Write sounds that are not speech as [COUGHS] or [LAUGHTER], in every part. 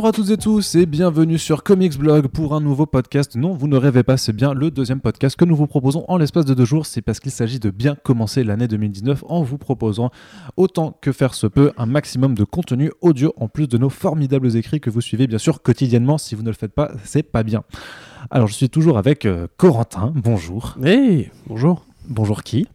Bonjour à toutes et tous et bienvenue sur Comics Blog pour un nouveau podcast. Non, vous ne rêvez pas, c'est bien le deuxième podcast que nous vous proposons en l'espace de deux jours. C'est parce qu'il s'agit de bien commencer l'année 2019 en vous proposant, autant que faire se peut, un maximum de contenu audio en plus de nos formidables écrits que vous suivez bien sûr quotidiennement. Si vous ne le faites pas, c'est pas bien. Alors, je suis toujours avec euh, Corentin. Bonjour. Hey, bonjour. Bonjour qui?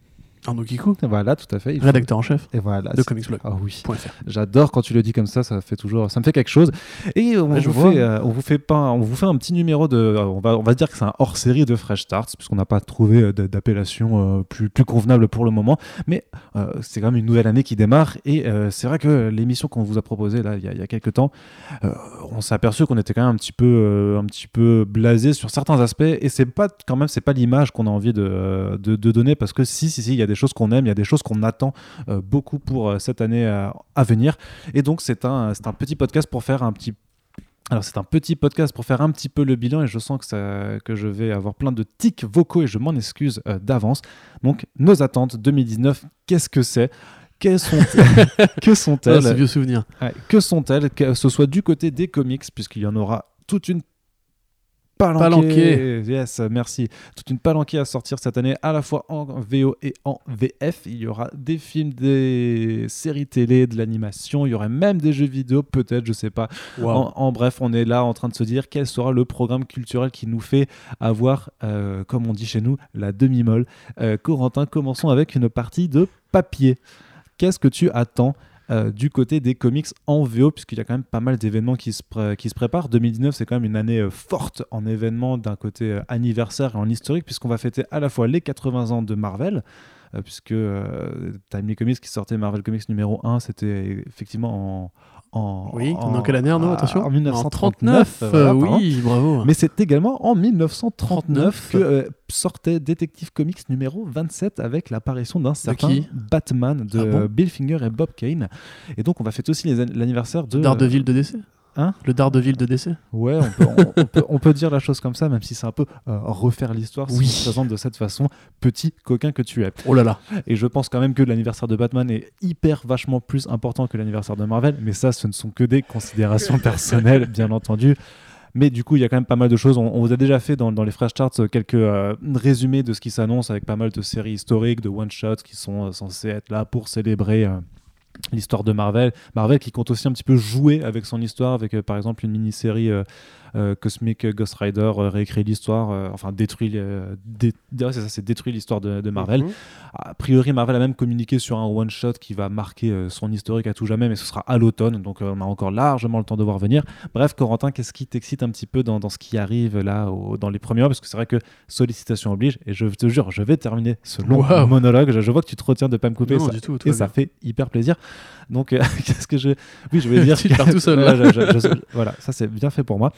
Arnaud Kikou, Voilà, tout à fait. Rédacteur en chef Et voilà. de comicsblog.fr. Ah oui. J'adore quand tu le dis comme ça, ça fait toujours, ça me fait quelque chose. Et on, vous, fait, euh, on vous fait pas, on vous fait un petit numéro de, euh, on va, on va dire que c'est un hors série de Fresh Starts puisqu'on n'a pas trouvé euh, d'appellation euh, plus, plus convenable pour le moment. Mais c'est quand même une nouvelle année qui démarre et c'est vrai que l'émission qu'on vous a proposée là il y a, il y a quelques temps, on s'est aperçu qu'on était quand même un petit peu, un petit peu blasé sur certains aspects et c'est pas quand même c'est pas l'image qu'on a envie de, de, de donner parce que si si si il y a des choses qu'on aime, il y a des choses qu'on attend euh, beaucoup pour euh, cette année euh, à venir. Et donc, c'est un, un petit podcast pour faire un petit. Alors, c'est un petit podcast pour faire un petit peu le bilan et je sens que, ça, que je vais avoir plein de tics vocaux et je m'en excuse euh, d'avance. Donc, nos attentes 2019, qu'est-ce que c'est? Quelles sont [LAUGHS] que Ah, sont-elles c'est vieux souvenir. Ouais, que sont-elles? Que ce soit du côté des comics, puisqu'il y en aura toute une palanquée. Palanquée. Yes, merci. Toute une palanquée à sortir cette année, à la fois en VO et en VF. Il y aura des films, des séries télé, de l'animation. Il y aurait même des jeux vidéo, peut-être, je sais pas. En, en bref, on est là en train de se dire quel sera le programme culturel qui nous fait avoir, euh, comme on dit chez nous, la demi-molle. Euh, Corentin, commençons avec une partie de papier. Qu'est-ce que tu attends euh, du côté des comics en VO, puisqu'il y a quand même pas mal d'événements qui, se préparent. 2019, c'est quand même une année euh, forte en événements d'un côté euh, anniversaire et en historique, puisqu'on va fêter à la fois les 80 ans de Marvel, puisque Timely Comics qui sortait Marvel Comics numéro 1, c'était effectivement en. En Oui, dans quelle année, Arnaud Attention. En 1939. euh, voilà, oui, bravo. Mais c'est également en 1939 39. que euh, sortait Detective Comics numéro 27 avec l'apparition d'un certain qui? Batman de Ah bon? euh, Bill Finger et Bob Kane. Et donc on va fêter aussi l'anniversaire de... Daredevil de décès Hein Le Daredevil de décès Ouais, on peut, on, on peut, on peut dire la chose comme ça, même si c'est un peu euh, refaire l'histoire si Oui. on se présente de cette façon, petit coquin que tu es. Oh là là. Et je pense quand même que l'anniversaire de Batman est hyper vachement plus important que l'anniversaire de Marvel, mais ça, ce ne sont que des considérations [LAUGHS] personnelles, bien entendu. Mais du coup, il y a quand même pas mal de choses. On, on vous a déjà fait dans, dans les Fresh Charts euh, quelques euh, résumés de ce qui s'annonce avec pas mal de séries historiques, de one-shots qui sont euh, censés être là pour célébrer euh, l'histoire de Marvel. Marvel qui compte aussi un petit peu jouer avec son histoire, avec euh, par exemple une mini-série euh, Cosmic Ghost Rider, euh, réécrit l'histoire, euh, enfin détruit, euh, dé- ouais, c'est ça, c'est détruit l'histoire de, de Marvel. Mhm. A priori, Marvel a même communiqué sur un one-shot qui va marquer euh, son historique à tout jamais, mais ce sera à l'automne, donc euh, on a encore largement le temps de voir venir. Bref, Corentin, qu'est-ce qui t'excite un petit peu dans, dans ce qui arrive là, au- dans les premiers mois? Parce que c'est vrai que sollicitation oblige, et je te jure, je vais terminer ce long Wow. monologue. Je, je vois que tu te retiens de pas me couper, Non, ça, du tout. et ça bien. fait hyper plaisir. Donc, euh, [LAUGHS] qu'est-ce que je. Oui, je vais [LAUGHS] dire. Tu tout seul, je- je- voilà, ça c'est bien fait pour moi.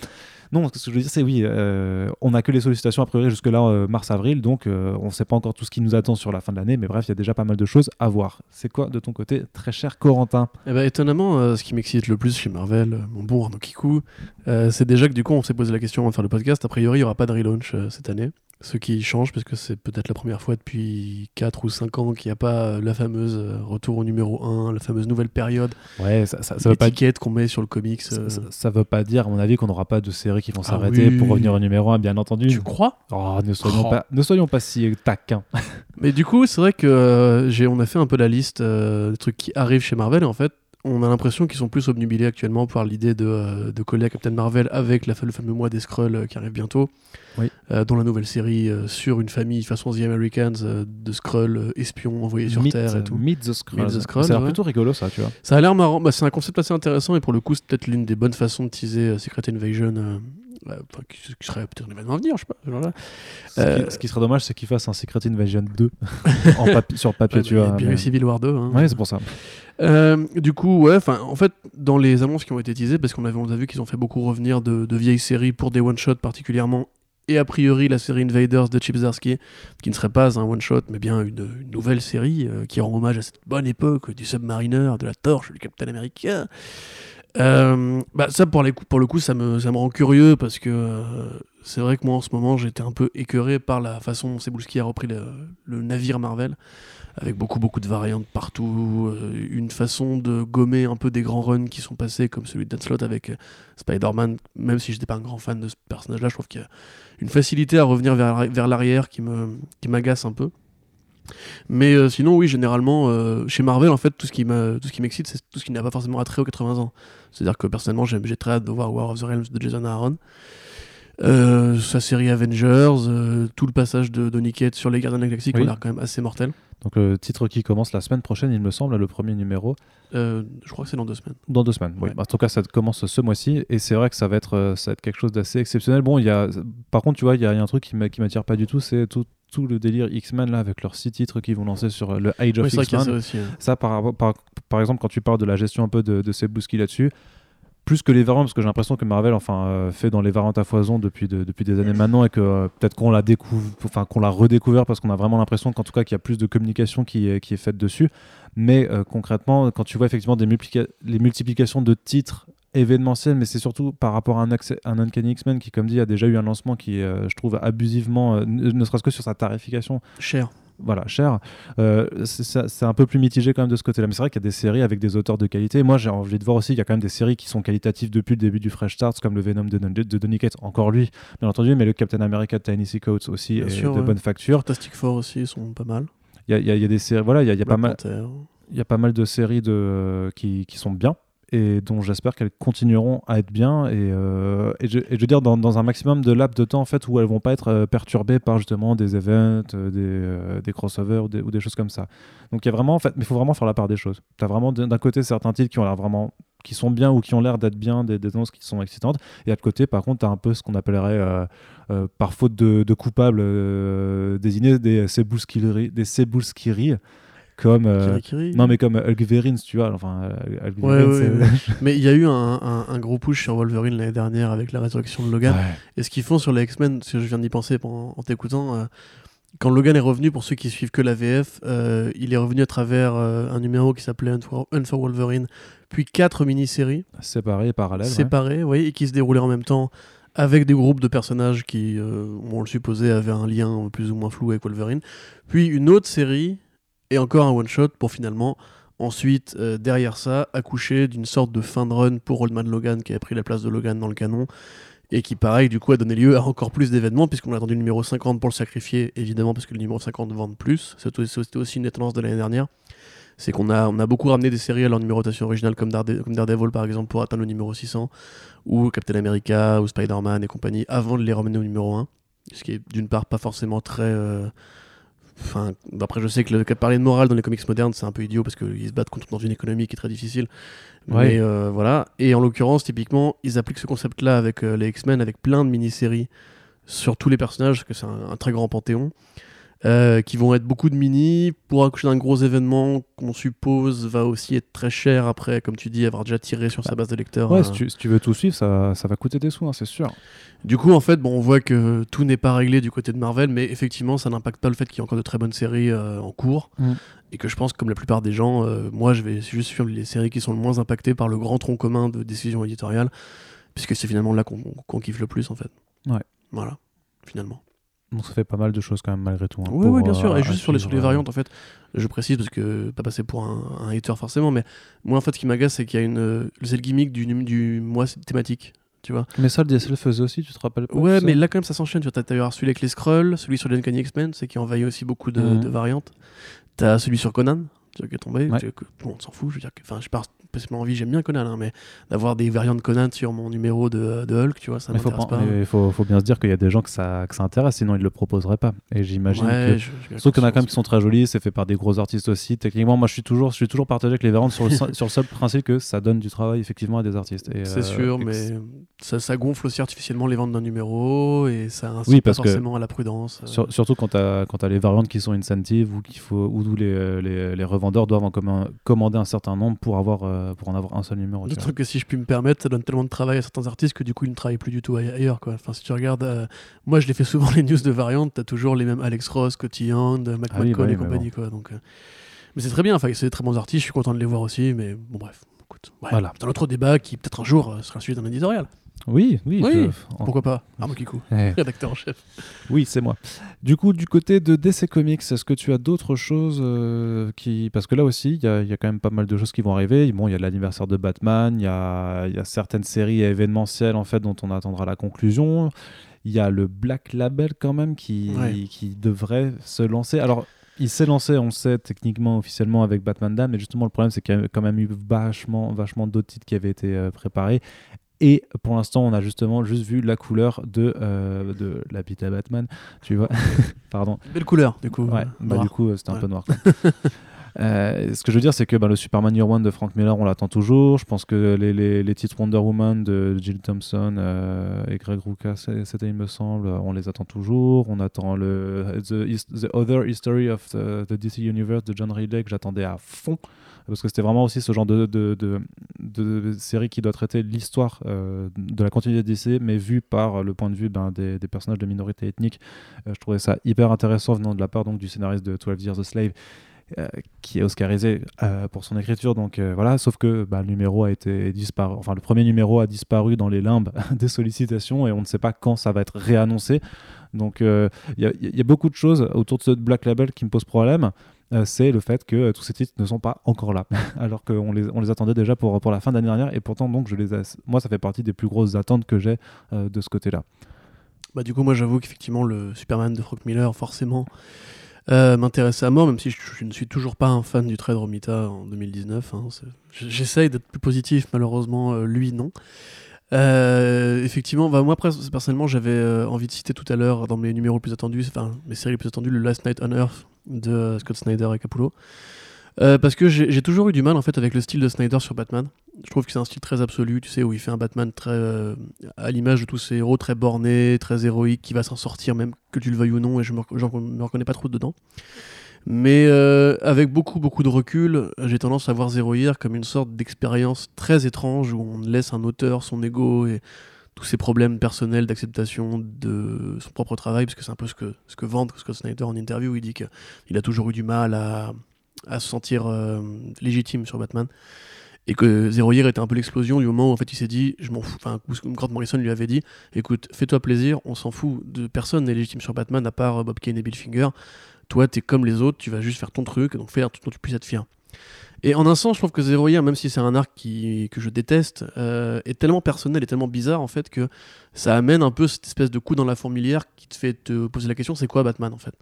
Non, ce que je veux dire, c'est oui, euh, on n'a que les sollicitations a priori jusque-là, euh, mars-avril, donc euh, on ne sait pas encore tout ce qui nous attend sur la fin de l'année, mais bref, il y a déjà pas mal de choses à voir. C'est quoi de ton côté, très cher Corentin? Eh ben, étonnamment, ce qui m'excite le plus chez Marvel, mon bon Arnaud Kikou, c'est déjà que du coup, on s'est posé la question avant de faire le podcast. A priori, il n'y aura pas de relaunch cette année. Ce qui change, parce que c'est peut-être la première fois depuis 4 ou 5 ans qu'il n'y a pas euh, la fameuse euh, retour au numéro 1, la fameuse nouvelle période, Ouais, ça, ça, ça veut pas étiquette qu'on met sur le comics. ça, euh, ça veut pas dire, à mon avis, qu'on n'aura pas de séries qui vont Ah s'arrêter oui. pour revenir au numéro 1, bien entendu. Tu crois? Oh, ne, soyons Oh. pas, ne soyons pas si taquins. Mais du coup, c'est vrai que euh, j'ai, on a fait un peu la liste euh, des trucs qui arrivent chez Marvel et en fait, on a l'impression qu'ils sont plus obnubilés actuellement par l'idée de, euh, de coller à Captain Marvel avec la, le fameux mois des Skrulls euh, qui arrive bientôt. Oui. Euh, dont la nouvelle série sur une famille façon The Americans de Skrulls espions envoyés sur Meet- Terre et tout. Meet the Skrulls. Skrulls, C'est ouais. plutôt rigolo, ça, tu vois. Ça a l'air marrant, bah, c'est un concept assez intéressant et pour le coup, c'est peut-être l'une des bonnes façons de teaser Secret Invasion. Euh, euh, enfin, qui, qui serait peut-être un événement à venir, je sais pas. ce Euh, qui, ce qui serait dommage, c'est qu'il fasse un Secret Invasion 2 [LAUGHS] en papi- sur papier, [LAUGHS] Ouais, tu bah, vois. a bien mais- Civil War 2. hein. Ouais, c'est pour ça. Euh, du coup, ouais, en fait, dans les annonces qui ont été teasées, parce qu'on avait, on a vu qu'ils ont fait beaucoup revenir de, de vieilles séries pour des one-shots particulièrement, et a priori la série Invaders de Chip Zdarsky, qui ne serait pas un one-shot, mais bien une, une nouvelle série euh, qui rend hommage à cette bonne époque du Submariner, de la Torche, du Captain America. Euh, bah ça pour, les pour le coup ça me, ça me rend curieux parce que euh, c'est vrai que moi en ce moment j'étais un peu écœuré par la façon dont Cebulski a repris le, navire Marvel avec beaucoup beaucoup de variantes partout, euh, une façon de gommer un peu des grands runs qui sont passés comme celui de Dan Slott avec Spider-Man, même si j'étais pas un grand fan de ce personnage là, je trouve qu'il y a une facilité à revenir vers, vers l'arrière qui me qui m'agace un peu. Mais euh, sinon, oui, généralement, euh, chez Marvel, en fait, tout ce qui m'excite, c'est tout ce qui n'a pas forcément attrait aux 80 ans. C'est-à-dire que personnellement, j'ai très hâte de voir War of the Realms de Jason Aaron. Euh, sa série Avengers, tout le passage de Donny Cates sur les Gardiens de la Galaxie qui ont l'air quand même assez mortel. Donc le titre qui commence la semaine prochaine, il me semble, le premier numéro. Je crois que c'est dans deux semaines. Dans deux semaines, oui. Ouais. En tout cas, ça commence ce mois-ci et c'est vrai que ça va être, ça va être quelque chose d'assez exceptionnel. Bon, il y a, par contre, tu vois, il y, a y a un truc qui m'attire pas du tout, c'est tout, tout le délire X-Men là avec leurs six titres qu'ils vont lancer sur euh, le Age Oui, of y a ça X-Men. aussi. hein. Ça, par, par, par exemple, quand tu parles de la gestion un peu de, de Sebouski là-dessus, plus que les variantes, parce que j'ai l'impression que Marvel enfin, euh, fait dans les variantes à foison depuis, de- depuis des années maintenant et que euh, peut-être qu'on l'a découvre, enfin qu'on l'a redécouvert parce qu'on a vraiment l'impression qu'en tout cas qu'il y a plus de communication qui est, qui est faite dessus. Mais euh, concrètement, quand tu vois effectivement des multiplica- les multiplications de titres événementiels, mais c'est surtout par rapport à un, un Uncanny X-Men qui, comme dit, a déjà eu un lancement qui, euh, je trouve, abusivement, euh, ne serait-ce que sur sa tarification, Cher. voilà, cher. Euh, c'est un peu plus mitigé quand même de ce côté-là. Mais c'est vrai qu'il y a des séries avec des auteurs de qualité. Moi, j'ai envie de voir aussi, il y a quand même des séries qui sont qualitatives depuis le début du Fresh Start, comme le Venom de, Don- de Donny Cates, encore lui, bien entendu, mais le Captain America de Tiny Sea Coates aussi Bien est sûr, de ouais. bonne facture. Fantastic Four aussi, ils sont pas mal. Il y a, y y des séries, voilà, il y a, il y a pas mal, il y a pas mal de séries de, qui, qui sont bien et dont j'espère qu'elles continueront à être bien et, euh, et, je, veux dire dans, un maximum de laps de temps en fait où elles vont pas être euh, perturbées par justement des events, euh, des, des crossovers ou des, choses comme ça. Donc il y a vraiment en fait, mais faut vraiment faire la part des choses. Tu as vraiment d'un côté certains titres qui ont l'air vraiment qui sont bien ou qui ont l'air d'être bien, des, des annonces qui sont excitantes. Et à côté, par contre, tu as un peu ce qu'on appellerait, par faute de, de coupables euh, désignés, des Sebulskiri, des comme. euh, Kiri non, mais comme Hulk Verins, tu vois. Enfin, euh, Ouais, c'est- [LAUGHS] Mais il y a eu un, un- un gros push sur Wolverine l'année dernière avec la résurrection de Logan. Et ce qu'ils font sur les X-Men, que je viens d'y penser en, en t'écoutant, euh, quand Logan est revenu, pour ceux qui suivent que la VF, euh, il est revenu à travers euh, un numéro qui s'appelait Hunt for, Hunt for Wolverine, puis quatre mini-séries Séparés, parallèles. séparées, voyez, et qui se déroulaient en même temps avec des groupes de personnages qui, euh, on le supposait, avaient un lien plus ou moins flou avec Wolverine. Puis une autre série et encore un one-shot pour finalement, ensuite, euh, derrière ça, accoucher d'une sorte de fin de run pour Old Logan qui avait pris la place de Logan dans le canon et qui, pareil, du coup, a donné lieu à encore plus d'événements puisqu'on a attendu le numéro 50 pour le sacrifier, évidemment, parce que le numéro 50 vend plus. C'était aussi une tendance de l'année dernière. C'est qu'on a, on a beaucoup ramené des séries à leur numérotation originale, comme Daredevil par exemple, pour atteindre le numéro 600, ou Captain America, ou Spider-Man et compagnie, avant de les ramener au numéro 1. Ce qui est d'une part pas forcément très. euh, Enfin, après, je sais que le, parler de morale dans les comics modernes, c'est un peu idiot parce qu'ils se battent contre dans une économie qui est très difficile. Ouais. Mais euh, voilà. Et en l'occurrence, typiquement, ils appliquent ce concept-là avec euh, les X-Men, avec plein de mini-séries sur tous les personnages, parce que c'est un, un très grand panthéon, euh, qui vont être beaucoup de mini pour accoucher d'un gros événement qu'on suppose va aussi être très cher après, comme tu dis, avoir déjà tiré sur sa base de lecteurs. Ouais, euh, si tu, si tu veux tout suivre, ça, ça va coûter des sous, hein, c'est sûr. du coup, en fait, bon, on voit que tout n'est pas réglé du côté de Marvel, mais effectivement, ça n'impacte pas le fait qu'il y a encore de très bonnes séries euh, en cours. Mm. Et que je pense, comme la plupart des gens, moi, je vais juste suivre les séries qui sont le moins impactées par le grand tronc commun de décision éditoriale, puisque c'est finalement là qu'on qu'on kiffe le plus, en fait. Ouais. Voilà, finalement. Donc ça fait pas mal de choses quand même malgré tout. hein, Oui, oui, bien euh, sûr. Et à juste sur les, sur les euh, variantes, en fait, je précise parce que pas passer pour un, un hater forcément, mais moi, en fait, ce qui m'agace, c'est qu'il y a une. euh, C'est le gimmick du, du mois thématique. Tu vois Mais ça, le DSL faisait aussi, tu te rappelles pas Ouais, mais là, quand même, ça s'enchaîne. Tu vois, t'as d'ailleurs celui avec les Skrulls, celui sur les Uncanny X-Men, c'est qui envahit aussi beaucoup de, Mhm. de variantes. T'as celui sur Conan, tu vois, qui est tombé. Ouais. tu vois, que- bon, on s'en fout, je veux dire. Enfin, je pas spécialement envie, j'aime bien Conan, hein, mais d'avoir des variantes Conan sur mon numéro de, de Hulk, tu vois, ça m'intéresse pas- mais faut, faut bien se dire qu'il y a des gens que ça, que ça intéresse, sinon ils le proposeraient pas. Et j'imagine Ouais, que. je- Sauf qu'il y en a quand même qui sont très jolis, c'est fait par des gros artistes aussi. Techniquement, moi je suis toujours, je suis toujours partagé avec les variantes sur le, [LAUGHS] sur le seul principe que ça donne du travail effectivement à des artistes. C'est euh, sûr, mais ça, ça gonfle aussi artificiellement les ventes d'un numéro et ça incite Oui, parce forcément à la prudence. euh. Sur- surtout quand tu as, les variantes qui sont incentives ou qu'il faut ou d'où les, les, les revendeurs doivent en commander un certain nombre pour avoir euh, pour en avoir un seul numéro. Le truc que si je puis me permettre, ça donne tellement de travail à certains artistes que du coup ils ne travaillent plus du tout aille- ailleurs. Quoi. Enfin, si tu regardes, euh, moi je les fais souvent [LAUGHS] les news de variantes, t'as toujours les mêmes Alex Ross, Scotty Hand, Mac Ah oui, bah et oui, mais compagnie. Quoi, donc, euh, Mais c'est très bien, enfin, c'est des très bons artistes, je suis content de les voir aussi, mais bon bref, écoute, ouais, Voilà. C'est un autre débat qui peut-être un jour euh, sera suivi d'un éditorial. Oui, oui. Oui, je- en- Pourquoi pas Arnaud Kikou, Eh, rédacteur en chef. Oui, c'est moi. Du coup, du côté de DC Comics, est-ce que tu as d'autres choses euh, qui... Parce que là aussi, il y, a- il y a quand même pas mal de choses qui vont arriver. Bon, il y a l'anniversaire de Batman, il y a, il y a certaines séries événementielles en fait dont on attendra la conclusion. Il y a le Black Label quand même qui, Ouais. qui devrait se lancer. Alors, il s'est lancé, on le sait techniquement, officiellement avec Batman Dam, mais justement le problème c'est qu'il y a quand même eu vachement, vachement d'autres titres qui avaient été euh, préparés. Et pour l'instant, on a justement juste vu la couleur de, euh, de l'habitat Batman, tu vois. [LAUGHS] Pardon. Belle couleur, du coup. Ouais, bah, du coup, c'était un peu noir. [LAUGHS] Euh, ce que je veux dire, c'est que bah, le Superman Year One de Frank Miller, on l'attend toujours. Je pense que les, les, les titres Wonder Woman de Jill Thompson euh, et Greg Rucka, c'était, il me semble, on les attend toujours. On attend le The Other History of the, the DC Universe de John Ridley, que j'attendais à fond. Parce que c'était vraiment aussi ce genre de, série qui doit traiter l'histoire euh, de la continuité de DC, mais vue par le point de vue ben, des, personnages de minorité ethnique. Euh, je trouvais ça hyper intéressant venant de la part donc, du scénariste de 12 Years a Slave, euh, qui est oscarisé euh, pour son écriture. Donc voilà, sauf que bah, le numéro a été disparu, enfin le premier numéro a disparu dans les limbes [LAUGHS] des sollicitations et on ne sait pas quand ça va être réannoncé. Donc il y, y a beaucoup de choses autour de ce Black Label qui me posent problème. Euh, c'est le fait que euh, tous ces titres ne sont pas encore là, [LAUGHS] alors qu'on les, on les attendait déjà pour, pour la fin d'année dernière, et pourtant donc je les moi ça fait partie des plus grosses attentes que j'ai euh, de ce côté-là. Bah, du coup, moi, j'avoue qu'effectivement, le Superman de Frank Miller, forcément, euh, m'intéressait à mort, même si je, ne suis toujours pas un fan du trade Romita en 2019. hein, J'essaye d'être plus positif, malheureusement, lui, non. Euh, effectivement, bah, moi, personnellement, j'avais euh, envie de citer tout à l'heure dans mes numéros plus attendus, enfin, mes séries les plus attendues, le Last Night on Earth de euh, Scott Snyder et Capullo. Parce que j'ai toujours eu du mal en fait avec le style de Snyder sur Batman. Je trouve que c'est un style très absolu, tu sais, où il fait un Batman très à l'image de tous ses héros, très borné, très héroïque, qui va s'en sortir même que tu le veuilles ou non, et je me, me reconnais pas trop dedans. Mais euh, avec beaucoup beaucoup de recul, j'ai tendance à voir Zero Year comme une sorte d'expérience très étrange où on laisse un auteur son ego et tous ses problèmes personnels d'acceptation de son propre travail, parce que c'est un peu ce que, ce que vante Scott Snyder en interview, où il dit qu'il a toujours eu du mal à, se sentir euh, légitime sur Batman. Et que Zero Year était un peu l'explosion du moment où en fait il s'est dit, je m'en fous, enfin, Grant Morrison lui avait dit, écoute, fais-toi plaisir, on s'en fout de personne n'est légitime sur Batman à part euh, Bob Kane et Bill Finger. Toi, t'es comme les autres, tu vas juste faire ton truc, donc fais un truc dont tu puisses être fier. Et en un sens, je trouve que Zero même si c'est un arc qui, que je déteste, euh, est tellement personnel et tellement bizarre en fait que ça amène un peu cette espèce de coup dans la fourmilière qui te fait te poser la question c'est quoi Batman en fait?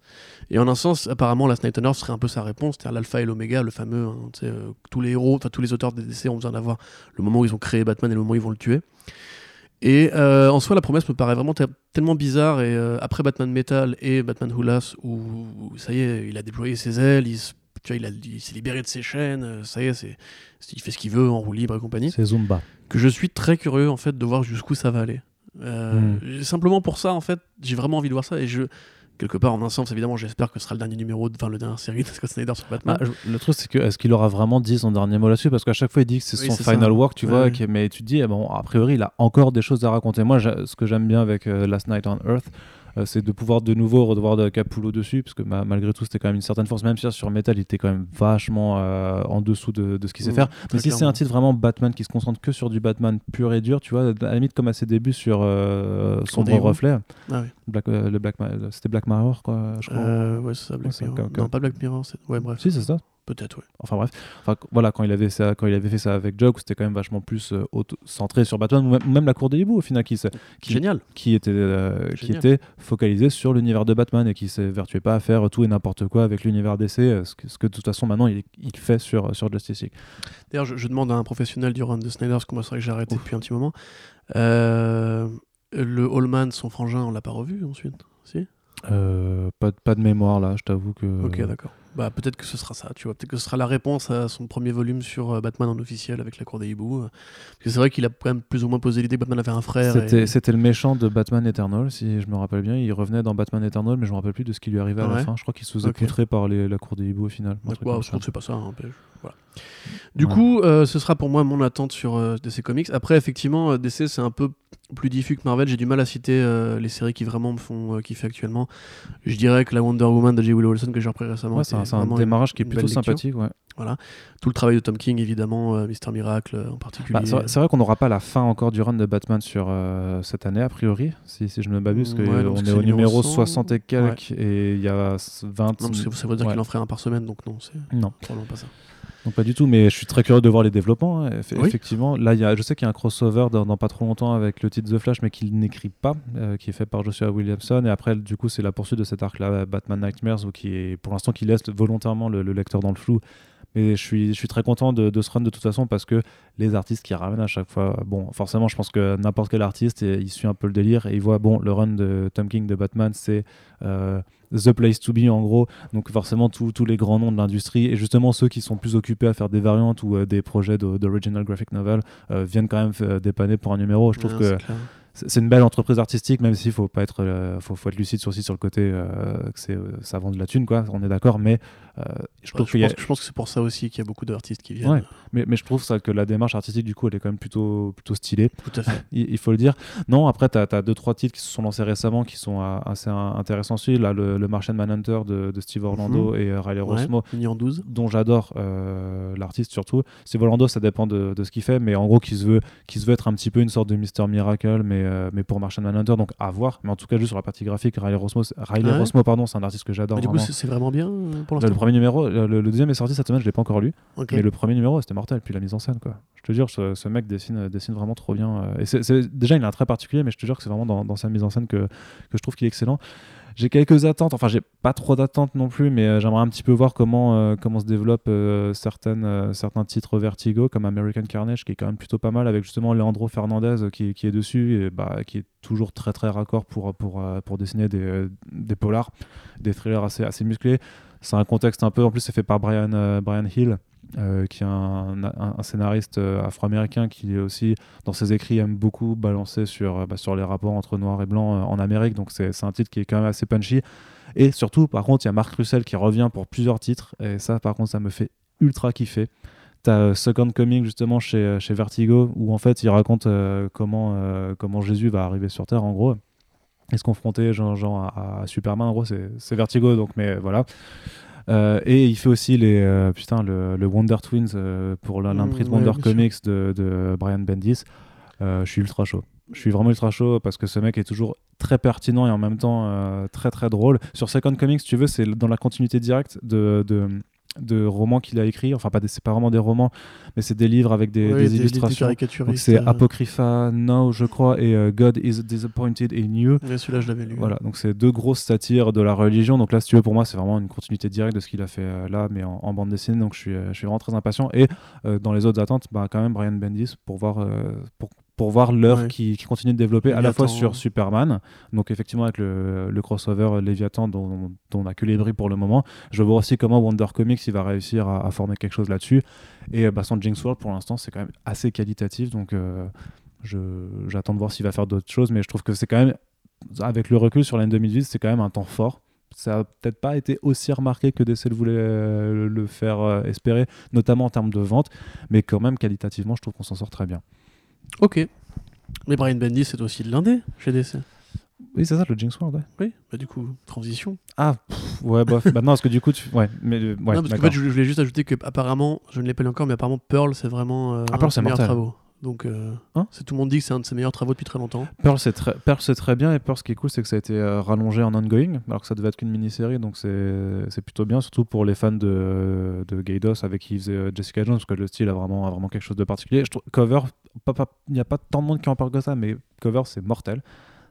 Et en un sens, apparemment, la Night on Earth serait un peu sa réponse, c'est-à-dire l'alpha et l'oméga, le fameux, hein, euh, tous les héros, enfin tous les auteurs des DC ont besoin d'avoir le moment où ils ont créé Batman et le moment où ils vont le tuer. Et euh, en soi, la promesse me paraît vraiment te- tellement bizarre. Et euh, après Batman Metal et Batman Who Laughs, où, où ça y est, il a déployé ses ailes, il, se- tu vois, il, a- il s'est libéré de ses chaînes, euh, ça y est, c'est, il fait ce qu'il veut en roue libre et compagnie. C'est Zumba. Que je suis très curieux en fait de voir jusqu'où ça va aller. Euh, Simplement pour ça, en fait, j'ai vraiment envie de voir ça. Et je, quelque part, en un sens, évidemment, j'espère que ce sera le dernier numéro, de- enfin, le dernier série de Scott Snyder sur Batman. Ah, je- le truc, c'est que est-ce qu'il aura vraiment dit son dernier mot là-dessus? Parce qu'à chaque fois, il dit que c'est Oui, son final ça. work, tu Ouais, vois. ouais. qui- mais tu te dis, eh bon, a priori, il a encore des choses à raconter. Moi, ce que j'aime bien avec euh, Last Night on Earth, c'est de pouvoir de nouveau revoir de Capullo dessus, parce que ma- malgré tout, c'était quand même une certaine force. Même si sur Metal, il était quand même vachement euh, en dessous de, de ce qu'il sait Mm, faire. Mais si c'est un titre vraiment Batman qui se concentre que sur du Batman pur et dur, tu vois, à la limite comme à ses débuts sur euh, Sombre. Reflet, Ah oui. Black, euh, le Black c'était Black Mirror, quoi, je crois. Euh, ouais, c'est ça, Black Ouais, Mirror. Non, pas Black Mirror, c'est... ouais, bref. Si, c'est ça. Peut-être, ouais. Enfin bref, enfin, voilà, quand il avait ça, quand il avait fait ça avec Jock, c'était quand même vachement plus euh, auto- centré sur Batman, ou même, la cour des hiboux au final, qui, qui, Génial. qui était, euh, qui était focalisé sur l'univers de Batman et qui s'évertuait pas à faire tout et n'importe quoi avec l'univers DC, euh, ce que, ce que de toute façon maintenant il, il fait sur, sur Justice League. D'ailleurs, je, je demande à un professionnel du run de Snyder, parce que moi, c'est vrai que j'ai arrêté depuis un petit moment. Euh, le Allman, son frangin, on l'a pas revu ensuite Si? Euh, pas, de- pas de mémoire là, je t'avoue que. Ok, d'accord. Bah, peut-être que ce sera ça, tu vois. Peut-être que ce sera la réponse à son premier volume sur euh, Batman en officiel avec la Cour des Hiboux. Parce que c'est vrai qu'il a quand même plus ou moins posé l'idée que Batman avait un frère. C'était et- c'était le méchant de Batman Eternal, si je me rappelle bien. Il revenait dans Batman Eternal, mais je me rappelle plus de ce qui lui arrivait à la fin. Je crois qu'il se faisait Ok. poutrer par les- la cour des hiboux au final. Comme je trouve que c'est pas ça. hein, voilà. Du Ouais. coup, euh, ce sera pour moi mon attente sur euh, DC Comics. Après, effectivement, euh, DC c'est un peu plus diffus que Marvel. J'ai du mal à citer euh, les séries qui vraiment me font kiffer actuellement. Je dirais que la Wonder Woman de J. Willow Wilson que j'ai repris récemment. Ouais, c'est un, démarrage qui est plutôt sympathique. Ouais. Voilà. Tout le travail de Tom King, évidemment, Mister Miracle en particulier. Bah, c'est vrai- qu'on n'aura pas la fin encore du run de Batman sur cette année, a priori, si, si je ne me m'abuse, parce Ouais, donc qu'on est au numéro numéro 100, 60 et quelques, et il y a 20. non, parce que ça veut dire qu'il en ferait un par semaine, donc non, c'est Non. probablement pas ça. Donc pas du tout, mais je suis très curieux de voir les développements. hein. Eff- Oui. Effectivement, là, il y a, je sais qu'il y a un crossover dans, dans pas trop longtemps avec le titre The Flash, mais qu'il n'écrit pas, euh, qui est fait par Joshua Williamson. Et après, du coup, c'est la poursuite de cet arc-là, Batman Nightmares, où qui est pour l'instant qui laisse volontairement le, le lecteur dans le flou. Mais je suis, je suis très content de, de ce run de toute façon parce que les artistes qui ramènent à chaque fois, bon, forcément, je pense que n'importe quel artiste, il suit un peu le délire et il voit, bon, le run de Tom King de Batman, c'est euh, The Place to Be en gros. Donc forcément, tous les grands noms de l'industrie et justement ceux qui sont plus occupés à faire des variantes ou euh, des projets de- d'original graphic novel euh, viennent quand même dépanner pour un numéro. Je trouve que c'est une belle entreprise artistique, même s'il faut pas être, euh, faut, faut être lucide sur, sur le côté euh, que c'est, euh, ça vend de la thune, quoi. On est d'accord, mais je Ouais, trouve je, a- pense, que- je pense que c'est pour ça aussi qu'il y a beaucoup d'artistes qui viennent. Ouais. mais, mais je trouve ça que la démarche artistique du coup elle est quand même plutôt plutôt stylée Tout à fait. il, il faut le dire non après tu as, deux trois titres qui se sont lancés récemment qui sont euh, assez in- intéressants aussi là le, le Martian Manhunter de, de Steve Orlando et euh, Riley Mhm. Ouais, en 12. dont j'adore euh, l'artiste surtout. Steve Orlando, ça dépend de, de ce qu'il fait, mais en gros, qui se veut, qui se veut être un petit peu une sorte de Mister Miracle, mais, euh, mais pour Martian Manhunter, donc à voir. Mais en tout cas, juste sur la partie graphique, Riley Rossmo, c'est- Riley pardon, c'est un artiste que j'adore. Du coup, c'est vraiment bien euh, pour le, l'instant? Premier numéro, le, le deuxième est sorti cette semaine, je l'ai pas encore lu, Ok. mais le premier numéro, c'était mortel. Puis la mise en scène, quoi. Je te jure, ce, ce mec dessine, dessine vraiment trop bien. euh, et c'est déjà, il a un trait particulier, mais je te jure que c'est vraiment dans, dans sa mise en scène que, que je trouve qu'il est excellent. J'ai quelques attentes, enfin j'ai pas trop d'attentes non plus, mais euh, j'aimerais un petit peu voir comment, euh, comment se développent certaines, certains titres Vertigo, comme American Carnage, qui est quand même plutôt pas mal, avec justement Leandro Fernandez qui, qui est dessus, et bah, qui est toujours très très raccord pour, pour, pour dessiner des, des polars, des thrillers assez, assez musclés. C'est un contexte un peu, en plus c'est fait par Brian, euh, Brian Hill, euh, qui est un, scénariste euh, afro-américain qui est aussi dans ses écrits aime beaucoup balancer sur, bah, sur les rapports entre noir et blanc en Amérique. Donc c'est un titre qui est quand même assez punchy. Et surtout par contre il y a Marc Russell qui revient pour plusieurs titres. Et ça par contre ça me fait ultra kiffer. T'as Second Coming justement chez, chez Vertigo où en fait il raconte comment, comment Jésus va arriver sur Terre en gros et se confronter genre, genre à, à Superman en gros c'est Vertigo donc mais voilà euh, et il fait aussi les, euh, putain, le, le Wonder Twins euh, pour l'imprise ouais, Wonder. Comics de, de Brian Bendis. Je suis ultra chaud. Je suis vraiment ultra chaud parce que ce mec est toujours très pertinent et en même temps très très drôle. Sur Second Comics, si tu veux, c'est dans la continuité directe de, de, de romans qu'il a écrits. Enfin, pas c'est pas vraiment des romans, mais c'est des livres avec des, Ouais, des illustrations. C'est Apocrypha Now, je crois, et euh, God is disappointed in you. ouais, Celui-là, je l'avais lu. Voilà, donc c'est deux grosses satires de la religion. Donc là, si tu veux, pour moi, c'est vraiment une continuité directe de ce qu'il a fait euh, là, mais en, en bande dessinée. Donc je suis, euh, je suis vraiment très impatient. Et dans les autres attentes, bah, quand même Brian Bendis pour voir, pour, pour voir l'œuvre Ouais. qui, qui continue de développer à la fois sur Superman, donc effectivement avec le, le crossover Léviathan dont, dont on n'a que les bris pour le moment. Je vois aussi comment Wonder Comics il va réussir à, à former quelque chose là-dessus. Et euh, bah, son Jinx World pour l'instant, c'est quand même assez qualitatif. Donc euh, j'attends de voir s'il va faire d'autres choses, mais je trouve que c'est quand même avec le recul sur l'année 2018, c'est quand même un temps fort. Ça a peut-être pas été aussi remarqué que DC le voulait euh, le faire euh, espérer, notamment en termes de vente, mais quand même qualitativement, je trouve qu'on s'en sort très bien. Ok. Mais Brian Bendis, c'est aussi de l'indé chez DC. Oui, c'est ça, le Jinx World. ouais. Oui, bah du coup, transition. Ah, pff, ouais, bof. bah non, parce que du coup, tu... ouais, mais euh, ouais, non, parce qu'en fait, je voulais juste ajouter que apparemment, je ne l'ai pas lu encore, mais apparemment Pearl, c'est vraiment euh, Ah, un Pearl, de ses c'est meilleurs mortel. travaux. Donc, euh, Hein c'est tout le monde dit que c'est un de ses meilleurs travaux depuis très longtemps. Pearl, c'est très... Très bien, et Pearl, ce qui est cool, c'est que ça a été euh, rallongé en ongoing, alors que ça devait être qu'une mini-série, donc c'est c'est plutôt bien, surtout pour les fans de, de Gaydos avec qui il faisait euh, Jessica Jones, parce que le style a vraiment, a vraiment quelque chose de particulier. Je trouve Cover, pas- pas- il n'y a pas tant de monde qui en parle que ça, mais Cover, c'est mortel.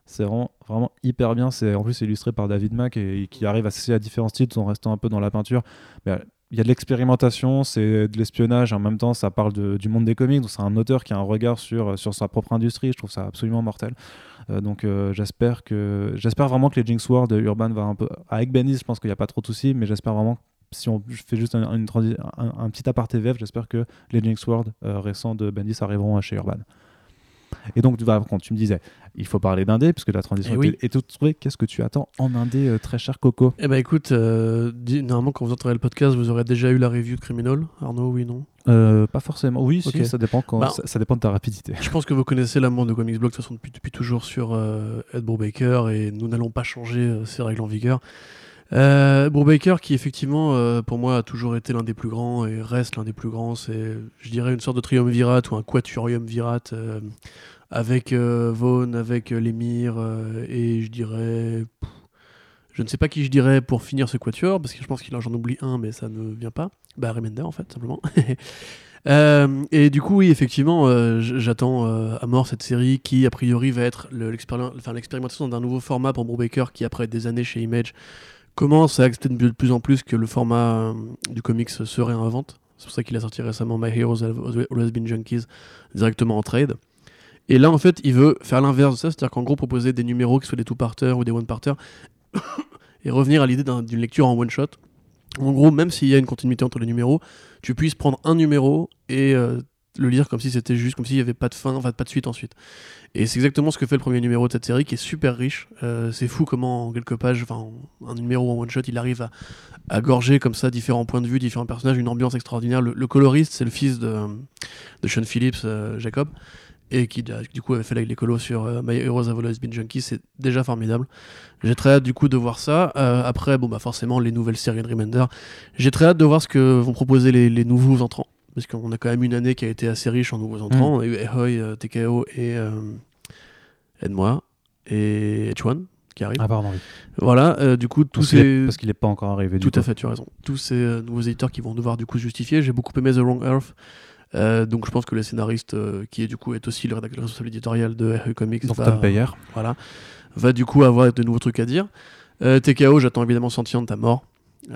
C'est vraiment, vraiment hyper bien. C'est en plus illustré par David Mack et, et qui arrive à s'essayer à différents styles en restant un peu dans la peinture. Mais, il y a de l'expérimentation, c'est de l'espionnage, en même temps ça parle du monde des comics, donc c'est un auteur qui a un regard sur, sur sa propre industrie, je trouve ça absolument mortel. Euh, donc euh, j'espère vraiment que les Jinx World Urban va un peu avec Bendis, je pense qu'il n'y a pas trop de soucis, mais j'espère vraiment si on je fais juste un, une petit aparté VF, j'espère que les Jinx World euh, récents de Bendis arriveront chez Urban. Et donc, vas- quand tu me disais, il faut parler d'indé, puisque la transition Eh oui. était- est toute trouvée. Qu'est-ce que tu attends en indé, euh, très cher Coco? Eh ben écoute, euh, normalement, quand vous entendrez le podcast, vous aurez déjà eu la review de Criminal. Arnaud, oui, non? Euh, Pas forcément. Oui, si, Ok. ça dépend, quand, Bah, ça, ça dépend de ta rapidité. Je pense que vous connaissez l'amour de Comics Blog de toute façon depuis, depuis toujours sur euh, Ed Brubaker et nous n'allons pas changer euh, ces règles en vigueur. Euh, Brubaker, qui effectivement, euh, pour moi, a toujours été l'un des plus grands et reste l'un des plus grands, c'est, je dirais, une sorte de triumvirat ou un quatuoriumvirat euh, avec euh, Vaughn, avec euh, l'émir, euh, et je dirais. je ne sais pas qui je dirais pour finir ce quatuor, parce que je pense qu'il en oublie un, mais ça ne vient pas. Bah, Remender, en fait, simplement. [LAUGHS] Et du coup, oui, effectivement, j'attends à mort cette série qui, a priori, va être l'expérimentation d'un nouveau format pour Brubaker qui, après des années chez Image, commence à accepter de plus en plus que le format du comics se réinvente. C'est pour ça qu'il a sorti récemment My Heroes Always Been Junkies directement en trade. Et là, en fait, il veut faire l'inverse de ça, c'est-à-dire qu'en gros, proposer des numéros qui soient des two-parters ou des one-parters [COUGHS] et revenir à l'idée d'un- d'une lecture en one-shot. En gros, même s'il y a une continuité entre les numéros, tu puisses prendre un numéro et euh, le lire comme si c'était juste, comme s'il n'y avait pas de fin, enfin pas de suite ensuite. Et c'est exactement ce que fait le premier numéro de cette série, qui est super riche. Euh, c'est fou comment en quelques pages, enfin en- un numéro en one shot, il arrive à, gorger comme ça différents points de vue, différents personnages, une ambiance extraordinaire. Le, coloriste, c'est le fils de, de Sean Phillips, euh, Jacob, et qui du coup avait fait les colos sur euh, My Heroes Have Always Been Junkies. C'est déjà formidable. J'ai très hâte du coup de voir ça. Euh, après, bon bah forcément les nouvelles séries de Remender. J'ai très hâte de voir ce que vont proposer les, les nouveaux entrants. Parce qu'on a quand même une année qui a été assez riche en nouveaux entrants. On a eu Ehoy, euh, TKO et Aide-moi et H1 qui arrive. Ah, pardon, oui. Voilà, euh, du coup, tous Parce qu'il est- ces. parce qu'il n'est pas encore arrivé. du Tout à coup. fait, tu as raison. Tous ces euh, nouveaux éditeurs qui vont devoir du coup justifier. J'ai beaucoup aimé The Wrong Earth. Euh, donc je pense que le scénariste, euh, qui est du coup est aussi le rédacteur responsable éditorial de RE Comics, Donc va, voilà, va du coup avoir de nouveaux trucs à dire. Euh, TKO, j'attends évidemment Sentient ta mort.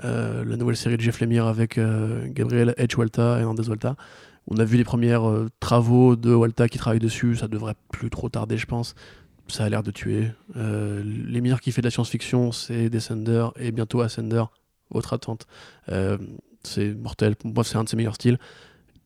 Euh, la nouvelle série de Jeff Lemire avec Gabriel H. Walta et Hernandez Walta. On a vu les premiers travaux de Walta qui travaille dessus, ça devrait plus trop tarder, je pense. Ça a l'air de tuer. Lemire qui fait de la science-fiction, c'est Descender et bientôt Ascender, votre attente. C'est mortel, pour moi c'est un de ses meilleurs styles.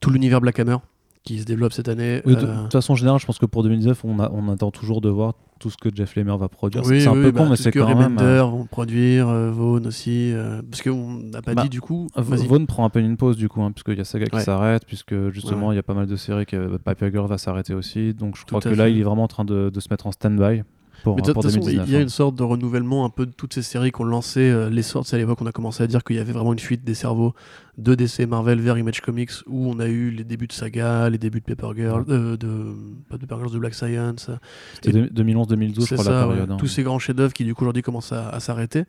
Tout l'univers Black Hammer qui se développe cette année. Oui, de, euh, de toute façon, en général, je pense que pour 2019, on, a- on attend toujours de voir tout ce que Jeff Lemire va produire. Oui, c'est un peu bah, con, mais c'est quand même. Euh, vont produire, euh, Vaughn aussi, euh, parce qu'on n'a pas Bah, dit du coup. Vaughn prend un peu une pause du coup, hein, puisqu'il y a Saga qui s'arrête, puisque justement Ouais. il y a pas mal de séries que Paper Girl va s'arrêter aussi. Donc je crois que là il est vraiment en train de, de se mettre en stand-by pour, Mais de toute façon, 2019. il y a hein. une sorte de renouvellement un peu de toutes ces séries qu'on lançait. euh, les sortes, c'est à l'époque on a commencé à dire qu'il y avait vraiment une fuite des cerveaux de DC Marvel vers Image Comics, où on a eu les débuts de Saga, les débuts de Paper Girl, euh, de pas de Paper Girls, de Black Science. C'était 2011-2012 je crois ça, la ouais. période. hein. tous ces grands chefs-d'œuvre qui du coup aujourd'hui commencent à, à s'arrêter.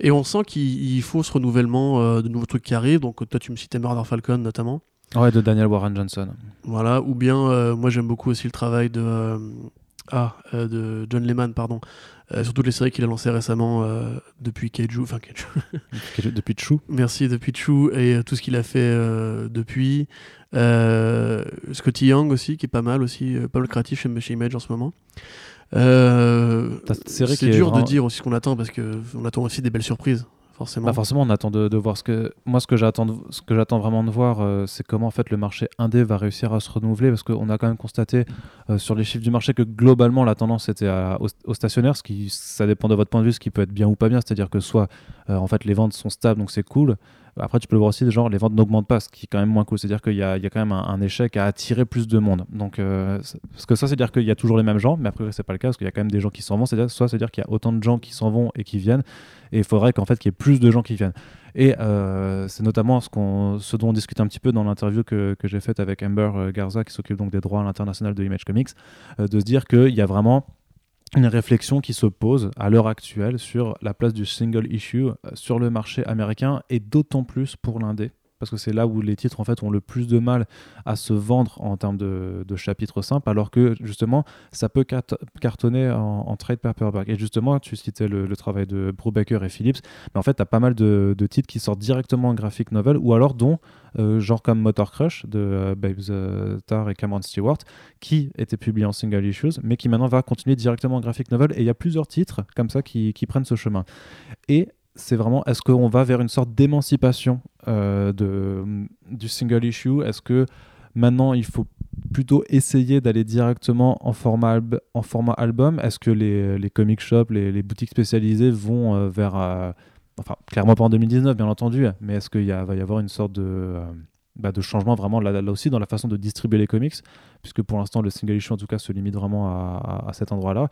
Et on sent qu'il il faut ce renouvellement euh, de nouveaux trucs qui arrivent. Donc toi tu me citais Murder Falcon notamment. Ouais, de Daniel Warren Johnson. Voilà, ou bien euh, moi j'aime beaucoup aussi le travail de euh, ah euh, de John Lehman pardon, euh, sur toutes les séries qu'il a lancées récemment euh, depuis Keiju, enfin Keiju, [LAUGHS] Depuis Chou. merci depuis Chou et tout ce qu'il a fait depuis. Scotty Young aussi qui est pas mal aussi, pas mal créatif chez, chez Image en ce moment. Euh, c'est est dur vraiment- de dire aussi ce qu'on attend parce que on attend aussi des belles surprises forcément. Bah forcément, on attend de, voir ce que moi ce que j'attends ce que j'attends vraiment de voir, euh, c'est comment en fait le marché indé va réussir à se renouveler parce qu'on a quand même constaté euh, sur les chiffres du marché que globalement la tendance était au, stationnaire, ce qui ça dépend de votre point de vue, ce qui peut être bien ou pas bien, c'est-à-dire que soit euh, en fait les ventes sont stables donc c'est cool. Après, tu peux le voir aussi, genre les ventes n'augmentent pas, ce qui est quand même moins cool. C'est-à-dire qu'il y, y a quand même un, un échec à attirer plus de monde. Donc, parce que ça, c'est-à-dire qu'il y a toujours les mêmes gens, mais après, c'est pas le cas, parce qu'il y a quand même des gens qui s'en vont. C'est-à-dire, soit c'est-à-dire qu'il y a autant de gens qui s'en vont et qui viennent, et il faudrait qu'en fait qu'il y ait plus de gens qui viennent. Et euh, c'est notamment ce, dont on discute un petit peu dans l'interview que, j'ai faite avec Amber euh, Garza, qui s'occupe donc des droits à l'international de Image Comics, euh, de se dire qu'il y a vraiment une réflexion qui se pose à l'heure actuelle sur la place du single issue sur le marché américain et d'autant plus pour l'indé parce que c'est là où les titres en fait ont le plus de mal à se vendre en termes de, de chapitres simples alors que justement ça peut cartonner en, trade paperback et justement tu citais le, travail de Brubaker et Phillips mais en fait tu as pas mal de, de titres qui sortent directement en graphic novel ou alors dont euh, genre comme Motor Crush de euh, Babes euh, Tarr et Cameron Stewart qui était publié en single issues, mais qui maintenant va continuer directement en graphic novel. Et il y a plusieurs titres comme ça qui, qui prennent ce chemin. Et c'est vraiment, est-ce qu'on va vers une sorte d'émancipation euh, de, du single issue? Est-ce que maintenant il faut plutôt essayer d'aller directement en format, album? Est-ce que les, les comic shops, les, boutiques spécialisées vont euh, vers... euh, enfin, clairement pas en 2019, bien entendu, mais est-ce qu'il va y avoir une sorte de... bah, de changement vraiment là, aussi dans la façon de distribuer les comics? Puisque pour l'instant le single issue en tout cas se limite vraiment à cet endroit-là.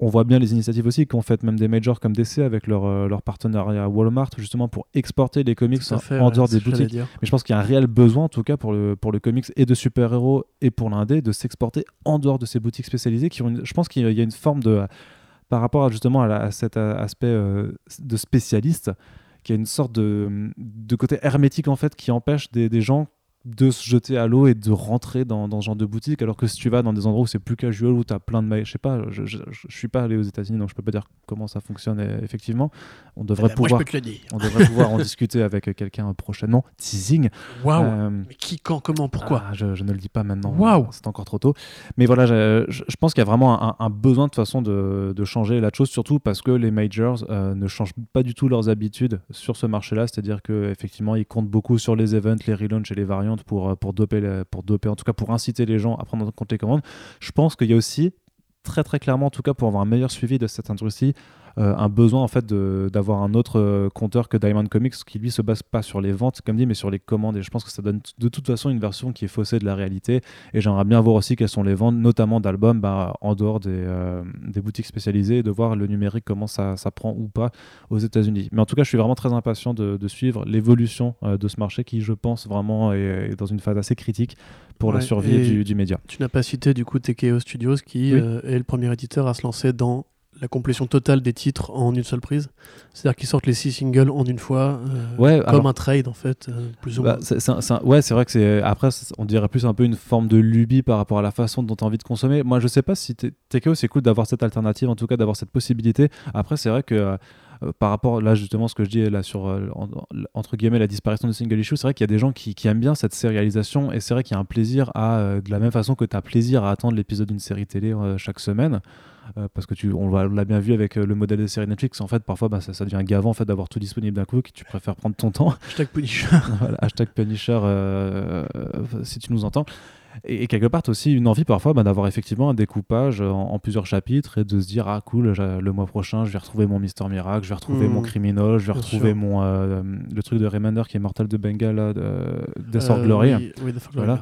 On voit bien les initiatives aussi qu'ont fait même des majors comme DC avec leur, euh, leur partenariat Walmart justement pour exporter les comics fait, en ouais, dehors des boutiques. Mais je pense qu'il y a un réel besoin, en tout cas pour le, pour le comics et de super-héros et pour l'indé, de s'exporter en dehors de ces boutiques spécialisées. Qui ont une- je pense qu'il y a une forme de. Par rapport à, justement à, la- à cet aspect euh, de spécialiste, qui a une sorte de, de côté hermétique en fait qui empêche des, des gens de se jeter à l'eau et de rentrer dans, dans ce genre de boutique alors que si tu vas dans des endroits où c'est plus casual où tu as plein de mailles je sais pas je, je, suis pas allé aux États-Unis donc je peux pas dire comment ça fonctionne euh, effectivement on devrait pouvoir on devrait pouvoir en [LAUGHS] discuter avec quelqu'un prochainement teasing Waouh. Euh, Mais qui, quand, comment, pourquoi ah, je, je ne le dis pas maintenant. Waouh. C'est encore trop tôt. Mais voilà, je, pense qu'il y a vraiment un, un besoin de façon de, de changer la chose, surtout parce que les majors euh, ne changent pas du tout leurs habitudes sur ce marché-là. C'est-à-dire qu'effectivement, ils comptent beaucoup sur les events, les relaunchs et les pour, euh, pour, doper, pour doper, en tout cas pour inciter les gens à prendre en compte les commandes. Je pense qu'il y a aussi très très clairement, en tout cas pour avoir un meilleur suivi de cette industrie, un besoin en fait d'avoir un autre euh, compteur que Diamond Comics qui lui se base pas sur les ventes comme dit mais sur les commandes. Et je pense que ça donne de toute façon une version qui est faussée de la réalité. Et j'aimerais bien voir aussi quelles sont les ventes notamment d'albums bah, en dehors des, euh, des boutiques spécialisées et de voir le numérique comment ça, ça prend ou pas aux États-Unis. Mais en tout cas je suis vraiment très impatient de, de suivre l'évolution euh, de ce marché qui je pense vraiment est, est dans une phase assez critique pour la survie du, du média. Tu n'as pas cité du coup TKO Studios qui Oui. euh, est le premier éditeur à se lancer dans la complétion totale des titres en une seule prise. C'est-à-dire qu'ils sortent les six singles en une fois, euh, Ouais, comme alors- un trade en fait, euh, plus ou Bah, moins. un- un- ouais, c'est vrai que c'est. Après, on dirait plus un peu une forme de lubie par rapport à la façon dont tu as envie de consommer. Moi, je sais pas si TKO, c'est cool d'avoir cette alternative, en tout cas d'avoir cette possibilité. Après, c'est vrai que. euh, par rapport là justement ce que je dis là sur euh, en- en- entre guillemets la disparition du single issue c'est vrai qu'il y a des gens qui, qui aiment bien cette sérialisation et c'est vrai qu'il y a un plaisir à euh, de la même façon que tu as plaisir à attendre l'épisode d'une série télé euh, chaque semaine euh, parce que tu on l'a bien vu avec euh, le modèle de série Netflix en fait parfois bah, ça, ça devient gavant en fait d'avoir tout disponible d'un coup que tu préfères prendre ton temps Hashtag Punisher. [LAUGHS] voilà, hashtag Punisher euh, si tu nous entends. Et, et quelque part, aussi une envie parfois bah, d'avoir effectivement un découpage en, en plusieurs chapitres et de se dire Ah, cool, le mois prochain, je vais retrouver mon Mister Miracle, je vais retrouver mon Criminal, je vais retrouver sûr. mon, euh, le truc de Remender qui est Mortal de Bengal, de, Death or Glory. Oui, oui, Glory,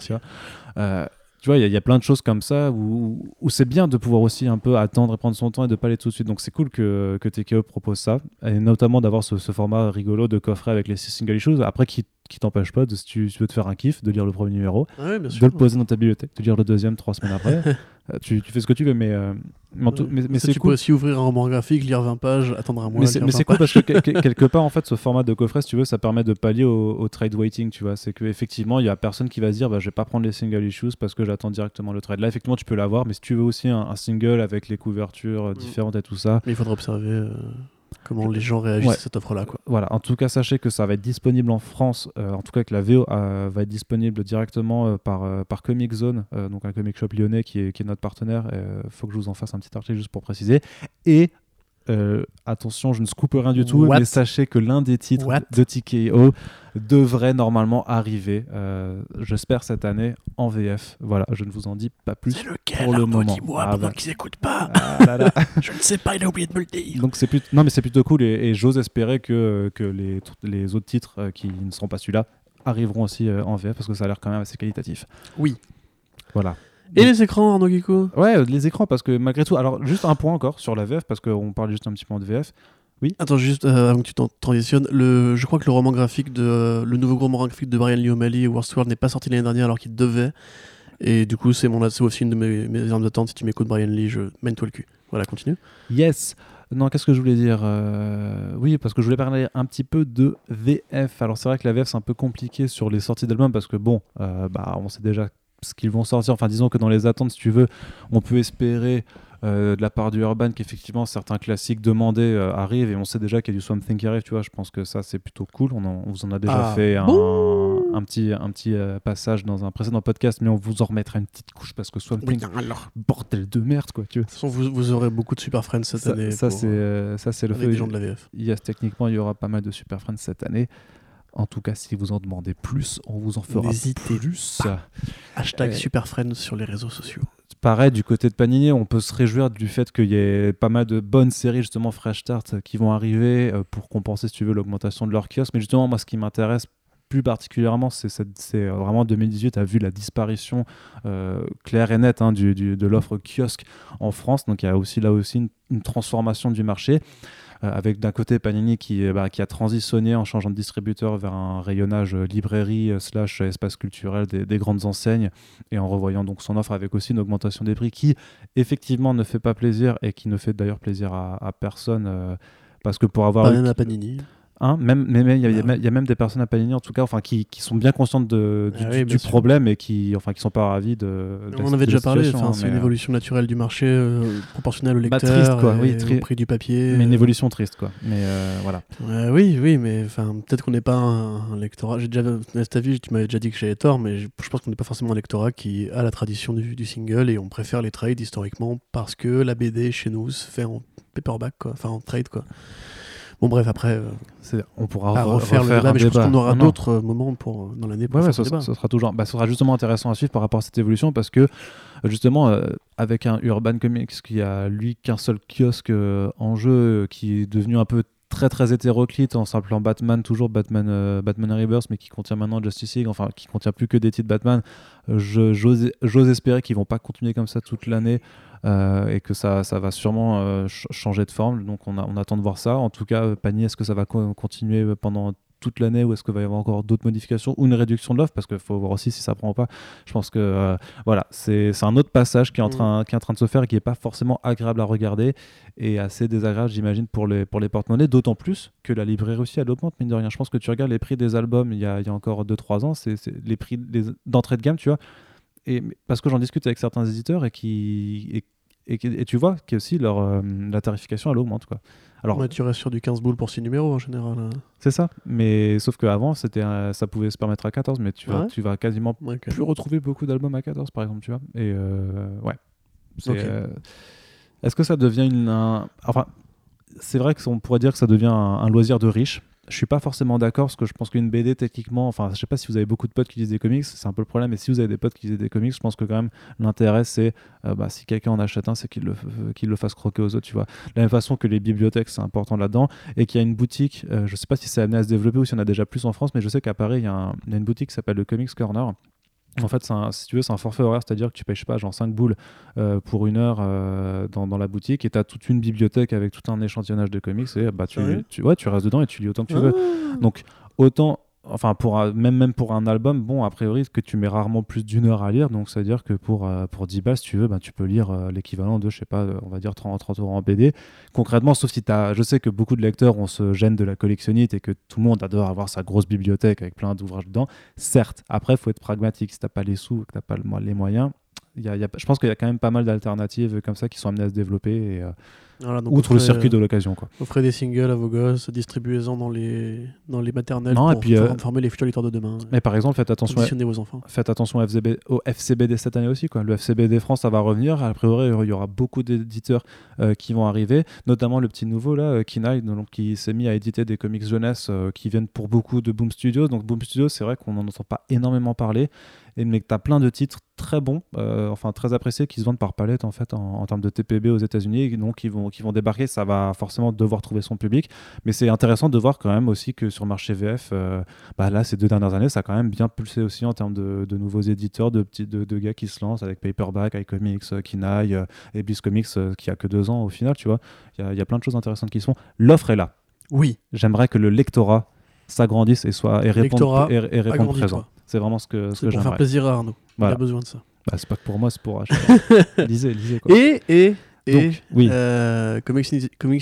Voilà. Tu vois. Il y, a- il y a plein de choses comme ça où, où c'est bien de pouvoir aussi un peu attendre et prendre son temps et de pas aller tout de suite. Donc c'est cool que, que TKO propose ça, et notamment d'avoir ce, ce format rigolo de coffret avec les six single issues. Après, qui, qui t'empêche pas, de, si tu, tu veux te faire un kiff, de lire le premier numéro, Ah ouais, bien de sûr. le poser dans ta bibliothèque, de lire le deuxième trois semaines après. [LAUGHS] Euh, tu, tu fais ce que tu veux, mais, euh, mais, Ouais. c'est tu cool. peux aussi ouvrir un roman graphique, lire 20 pages, attendre un mois. Mais c'est lire mais 20 c'est cool parce que [LAUGHS] quel- quelque part, en fait, ce format de coffret, si tu veux, ça permet de pallier au, au trade waiting, tu vois. C'est qu'effectivement, il y a personne qui va se dire, bah, je vais pas prendre les single issues parce que j'attends directement le trade. Là, effectivement, tu peux l'avoir, mais si tu veux aussi un, un single avec les couvertures euh, différentes et tout ça, Mais il faudra observer euh, comment les gens réagissent Ouais. à cette offre-là. voilà. En tout cas, sachez que ça va être disponible en France, euh, en tout cas que la VO euh, va être disponible directement euh, par, par Comic Zone, donc un comic shop lyonnais qui est, qui est notre partenaire. Il faut que je vous en fasse un petit article juste pour préciser. Et euh, attention, je ne scoupe rien du tout, What? mais sachez que l'un des titres What? de TKO devrait normalement arriver, euh, j'espère cette année, en VF. Voilà, je ne vous en dis pas plus. C'est lequel pour le moment. Dis-moi Ah pendant bah. qu'ils écoutent pas. Ah là là. [LAUGHS] Je ne sais pas, il a oublié de me le dire. Donc c'est plutôt non mais c'est plutôt cool et, et j'ose espérer que, que les, les autres titres euh, qui ne seront pas celui-là arriveront aussi en VF parce que ça a l'air quand même assez qualitatif. Oui. Voilà. Et les écrans, Arnaud Guico Ouais, euh, les écrans parce que malgré tout, alors juste un point encore sur la VF parce qu'on parle juste un petit peu de VF. Attends, juste euh, avant que tu t'en transitionnes, le, je crois que le roman graphique de euh, le nouveau roman graphique de Brian Lee O'Malley, World n'est pas sorti l'année dernière alors qu'il devait. Et du coup, c'est mon c'est aussi une de mes, mes armes d'attente. Si tu m'écoutes, Brian Lee, je mène-toi le cul. Voilà, continue. Yes. Non, qu'est-ce que je voulais dire Euh, Oui, parce que je voulais parler un petit peu de VF. Alors c'est vrai que la VF c'est un peu compliqué sur les sorties d'albums parce que bon, euh, bah on sait déjà ce qu'ils vont sortir. Enfin, disons que dans les attentes, si tu veux, on peut espérer euh, de la part du Urban qu'effectivement certains classiques demandés euh, arrivent et on sait déjà qu'il y a du Swamp Thing qui arrive. Tu vois, je pense que ça c'est plutôt cool. On, en- on vous en a déjà Ah fait un, bon un petit, un petit euh, passage dans un précédent podcast, mais on vous en remettra une petite couche parce que Swamp Thing, alors. bordel de merde quoi. Tu vois. De toute façon, vous, vous aurez beaucoup de Super Friends cette Ça, année. ça, c'est euh, ça c'est le fait. des gens de la VF. Yes, techniquement, il y aura pas mal de Super Friends cette année. En tout cas, si vous en demandez plus, on vous en fera N'hésitez plus. Hashtag Euh, Super Friends sur les réseaux sociaux. Pareil, du côté de Panini, on peut se réjouir du fait qu'il y ait pas mal de bonnes séries, justement, Fresh Start, qui vont arriver euh, pour compenser, si tu veux, l'augmentation de leur kiosque. Mais justement, moi, ce qui m'intéresse plus particulièrement, c'est c'est vraiment 2018 a vu la disparition claire et nette hein, du, de l'offre kiosque en France. Donc il y a aussi là aussi une transformation du marché. Euh, avec d'un côté Panini qui, bah, qui a transitionné en changeant de distributeur vers un rayonnage euh, librairie euh, slash espace culturel des, grandes enseignes et en revoyant donc son offre avec aussi une augmentation des prix qui effectivement ne fait pas plaisir et qui ne fait d'ailleurs plaisir à, personne parce que pour avoir... Pas à Panini. Hein, même, il y, y, a même des personnes à Panini en tout cas, enfin, qui, qui sont bien conscientes de, du, ah problème et qui, enfin, qui sont pas ravis de. On en avait déjà parlé. c'est une euh, évolution naturelle du marché euh, proportionnelle au bah, lecteur, triste, quoi, oui, au prix du papier. Mais une évolution triste, quoi. Mais euh, voilà. oui, oui, mais enfin, peut-être qu'on n'est pas un, lectorat. J'ai déjà, vie, tu m'avais déjà dit que j'avais tort, mais je, pense qu'on n'est pas forcément un lectorat qui a la tradition du, du, single et on préfère les trades historiquement parce que la BD chez nous se fait en paperback, quoi, enfin en trade, quoi. Bon, bref, après, euh, on pourra refaire, le débat, mais je pense qu'on aura d'autres euh, moments pour, euh, dans l'année pour ouais, ça, sera toujours, bah, sera justement intéressant à suivre par rapport à cette évolution parce que justement, avec un Urban Comics qui a lui qu'un seul kiosque en jeu, qui est devenu un peu très très hétéroclite en s'appelant Batman, toujours Batman, Batman Rebirth, mais qui contient maintenant Justice League, enfin qui contient plus que des titres Batman. J'ose espérer qu'ils vont pas continuer comme ça toute l'année. Euh, et que ça, ça va sûrement euh, changer de forme. Donc on, a, on, attend de voir ça. En tout cas, Panier, est-ce que ça va continuer pendant toute l'année ou est-ce qu'il va y avoir encore d'autres modifications ou une réduction de l'offre? Parce qu'il faut voir aussi si ça prend pas. Je pense que euh, voilà, c'est un autre passage qui est, en mm. train, qui est en train de se faire et qui n'est pas forcément agréable à regarder et assez désagréable, j'imagine, pour les, pour les porte-monnaies, d'autant plus que la librairie aussi, elle augmente, mine de rien. Je pense que tu regardes les prix des albums il y a, il y a encore 2-3 ans, c'est les prix d'entrée de gamme, tu vois et parce que j'en discute avec certains éditeurs et qui et, et, tu vois que aussi leur euh, la tarification elle augmente quoi. Alors tu restes sur du 15 boules pour 6 numéros en général. Hein. C'est ça, mais sauf qu'avant c'était ça pouvait se permettre à 14 mais tu vas tu vas quasiment plus retrouver beaucoup d'albums à 14 par exemple, tu vois. Et euh, ouais. Euh, est-ce que ça devient une enfin c'est vrai qu'on pourrait dire que ça devient un loisir de riche je suis pas forcément d'accord parce que je pense qu'une BD techniquement, enfin je sais pas si vous avez beaucoup de potes qui lisent des comics, c'est un peu le problème, mais si vous avez des potes qui lisent des comics, je pense que quand même l'intérêt c'est euh, bah, si quelqu'un en achète un, c'est qu'il le, qu'il le fasse croquer aux autres, tu vois. De la même façon que les bibliothèques, c'est important là-dedans, et qu'il y a une boutique, euh, je sais pas si c'est amené à se développer ou si on a déjà plus en France, mais je sais qu'à Paris, il y, a une boutique qui s'appelle le Comics Corner en fait, si tu veux, c'est un forfait horaire, c'est-à-dire que tu payes, pas, genre 5 boules euh, pour une heure euh, dans, dans, la boutique et tu as toute une bibliothèque avec tout un échantillonnage de comics et bah, tu, tu, ouais, tu restes dedans et tu lis autant que tu veux. Ah. Donc, autant enfin pour même même pour un album bon a priori que tu mets rarement plus d'une heure à lire donc c'est à dire que pour euh, pour 10 bases tu veux ben, tu peux lire euh, l'équivalent de je sais pas on va dire 30 30 euros en BD concrètement sauf si tu je sais que beaucoup de lecteurs on se gêne de la collectionnite et que tout le monde adore avoir sa grosse bibliothèque avec plein d'ouvrages dedans. Certes après faut être pragmatique. Si t'as pas les sous que t'as pas les moyens y y a, je pense qu'il y a quand même pas mal d'alternatives comme ça qui sont amenées à se développer et euh, outre le circuit de l'occasion. Quoi. Offrez des singles à vos gosses, distribuez-en dans les, dans les maternelles pour, et puis, euh, former les futurs lecteurs de demain. Mais par exemple, faites attention, à, vos enfants. faites attention au, FCB, au FCBD cette année aussi. Quoi. Le FCBD France, ça va revenir. A priori, il y aura beaucoup d'éditeurs euh, qui vont arriver, notamment le petit nouveau, là, euh, Kinaï, donc, qui s'est mis à éditer des comics jeunesse qui viennent pour beaucoup de Boom Studios. Donc Boom Studios, c'est vrai qu'on n'en entend pas énormément parler et mais que tu as plein de titres très bons, euh, enfin très appréciés, qui se vendent par palette en fait en, termes de TPB aux États-Unis, donc qui vont, qui vont débarquer, ça va forcément devoir trouver son public, mais c'est intéressant de voir quand même aussi que sur le marché VF, euh, bah là ces deux dernières années, ça a quand même bien pulsé aussi en termes de, de nouveaux éditeurs, de petits de, de, gars qui se lancent avec Paperback, iComics, euh, Kinaï et Bliss Comics qui a que deux ans au final, tu vois, il y, y, a plein de choses intéressantes qui se font. L'offre est là. Oui. J'aimerais que le lectorat s'agrandisse et soit et réponde, et, et présent. C'est vraiment ce que, ce que pour faire plaisir à Arnaud. Il a besoin de ça. Bah, c'est pas que pour moi, c'est pour [LAUGHS] lisez, lisez quoi. Et, et, et oui. Euh, Comics,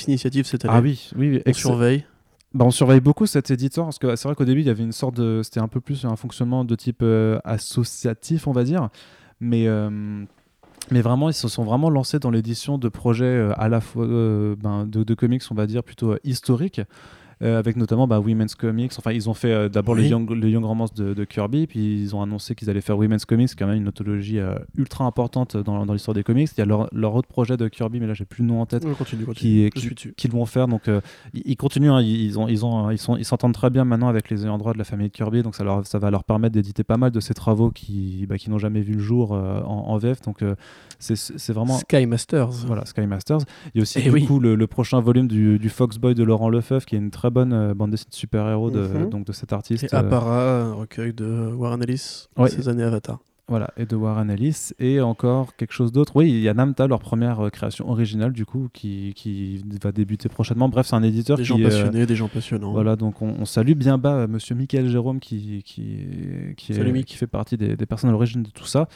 Initiative cette année. Ah oui, oui, on surveille. Bah, on surveille beaucoup cet éditeur parce que c'est vrai qu'au début il y avait une sorte de c'était un peu plus un fonctionnement de type euh, associatif on va dire mais euh, mais vraiment ils se sont vraiment lancés dans l'édition de projets à la fois ben, de, de, comics on va dire plutôt historiques euh, avec notamment bah, Women's Comics. Enfin, ils ont fait euh, d'abord le, Young, le Young Romance de, Kirby, puis ils ont annoncé qu'ils allaient faire Women's Comics, qui est quand même une anthologie euh, ultra importante dans, dans l'histoire des comics. Il y a leur, leur, autre projet de Kirby, mais là j'ai plus le nom en tête, continue, qui, qu'ils vont faire. Donc ils, continuent, hein. ils, ont, ils, ont, ils, sont, ils s'entendent très bien maintenant avec les ayants droit de la famille de Kirby, donc ça, leur, ça va leur permettre d'éditer pas mal de ces travaux qui, bah, qui n'ont jamais vu le jour en, VF. Donc c'est vraiment. Sky Masters. Voilà, Sky Masters. Il y a aussi eh du coup le, prochain volume du, du Fox Boy de Laurent Lefebvre, qui est une très très bonne euh, bande dessinée de super-héros de, Mhm. donc de cet artiste. Et euh, Appara, un recueil de Warren Ellis, Ouais. ces années Avatar. Voilà, et de Warren Ellis. Et encore quelque chose d'autre. Oui, il y a Namta, leur première euh, création originale, du coup, qui, qui va débuter prochainement. Bref, c'est un éditeur Des qui. gens euh, passionnés, des gens passionnants. Voilà, donc on, on salue bien bas euh, monsieur Michael Jérôme qui, qui, qui, est- qui fait partie des, des personnes à l'origine de tout ça.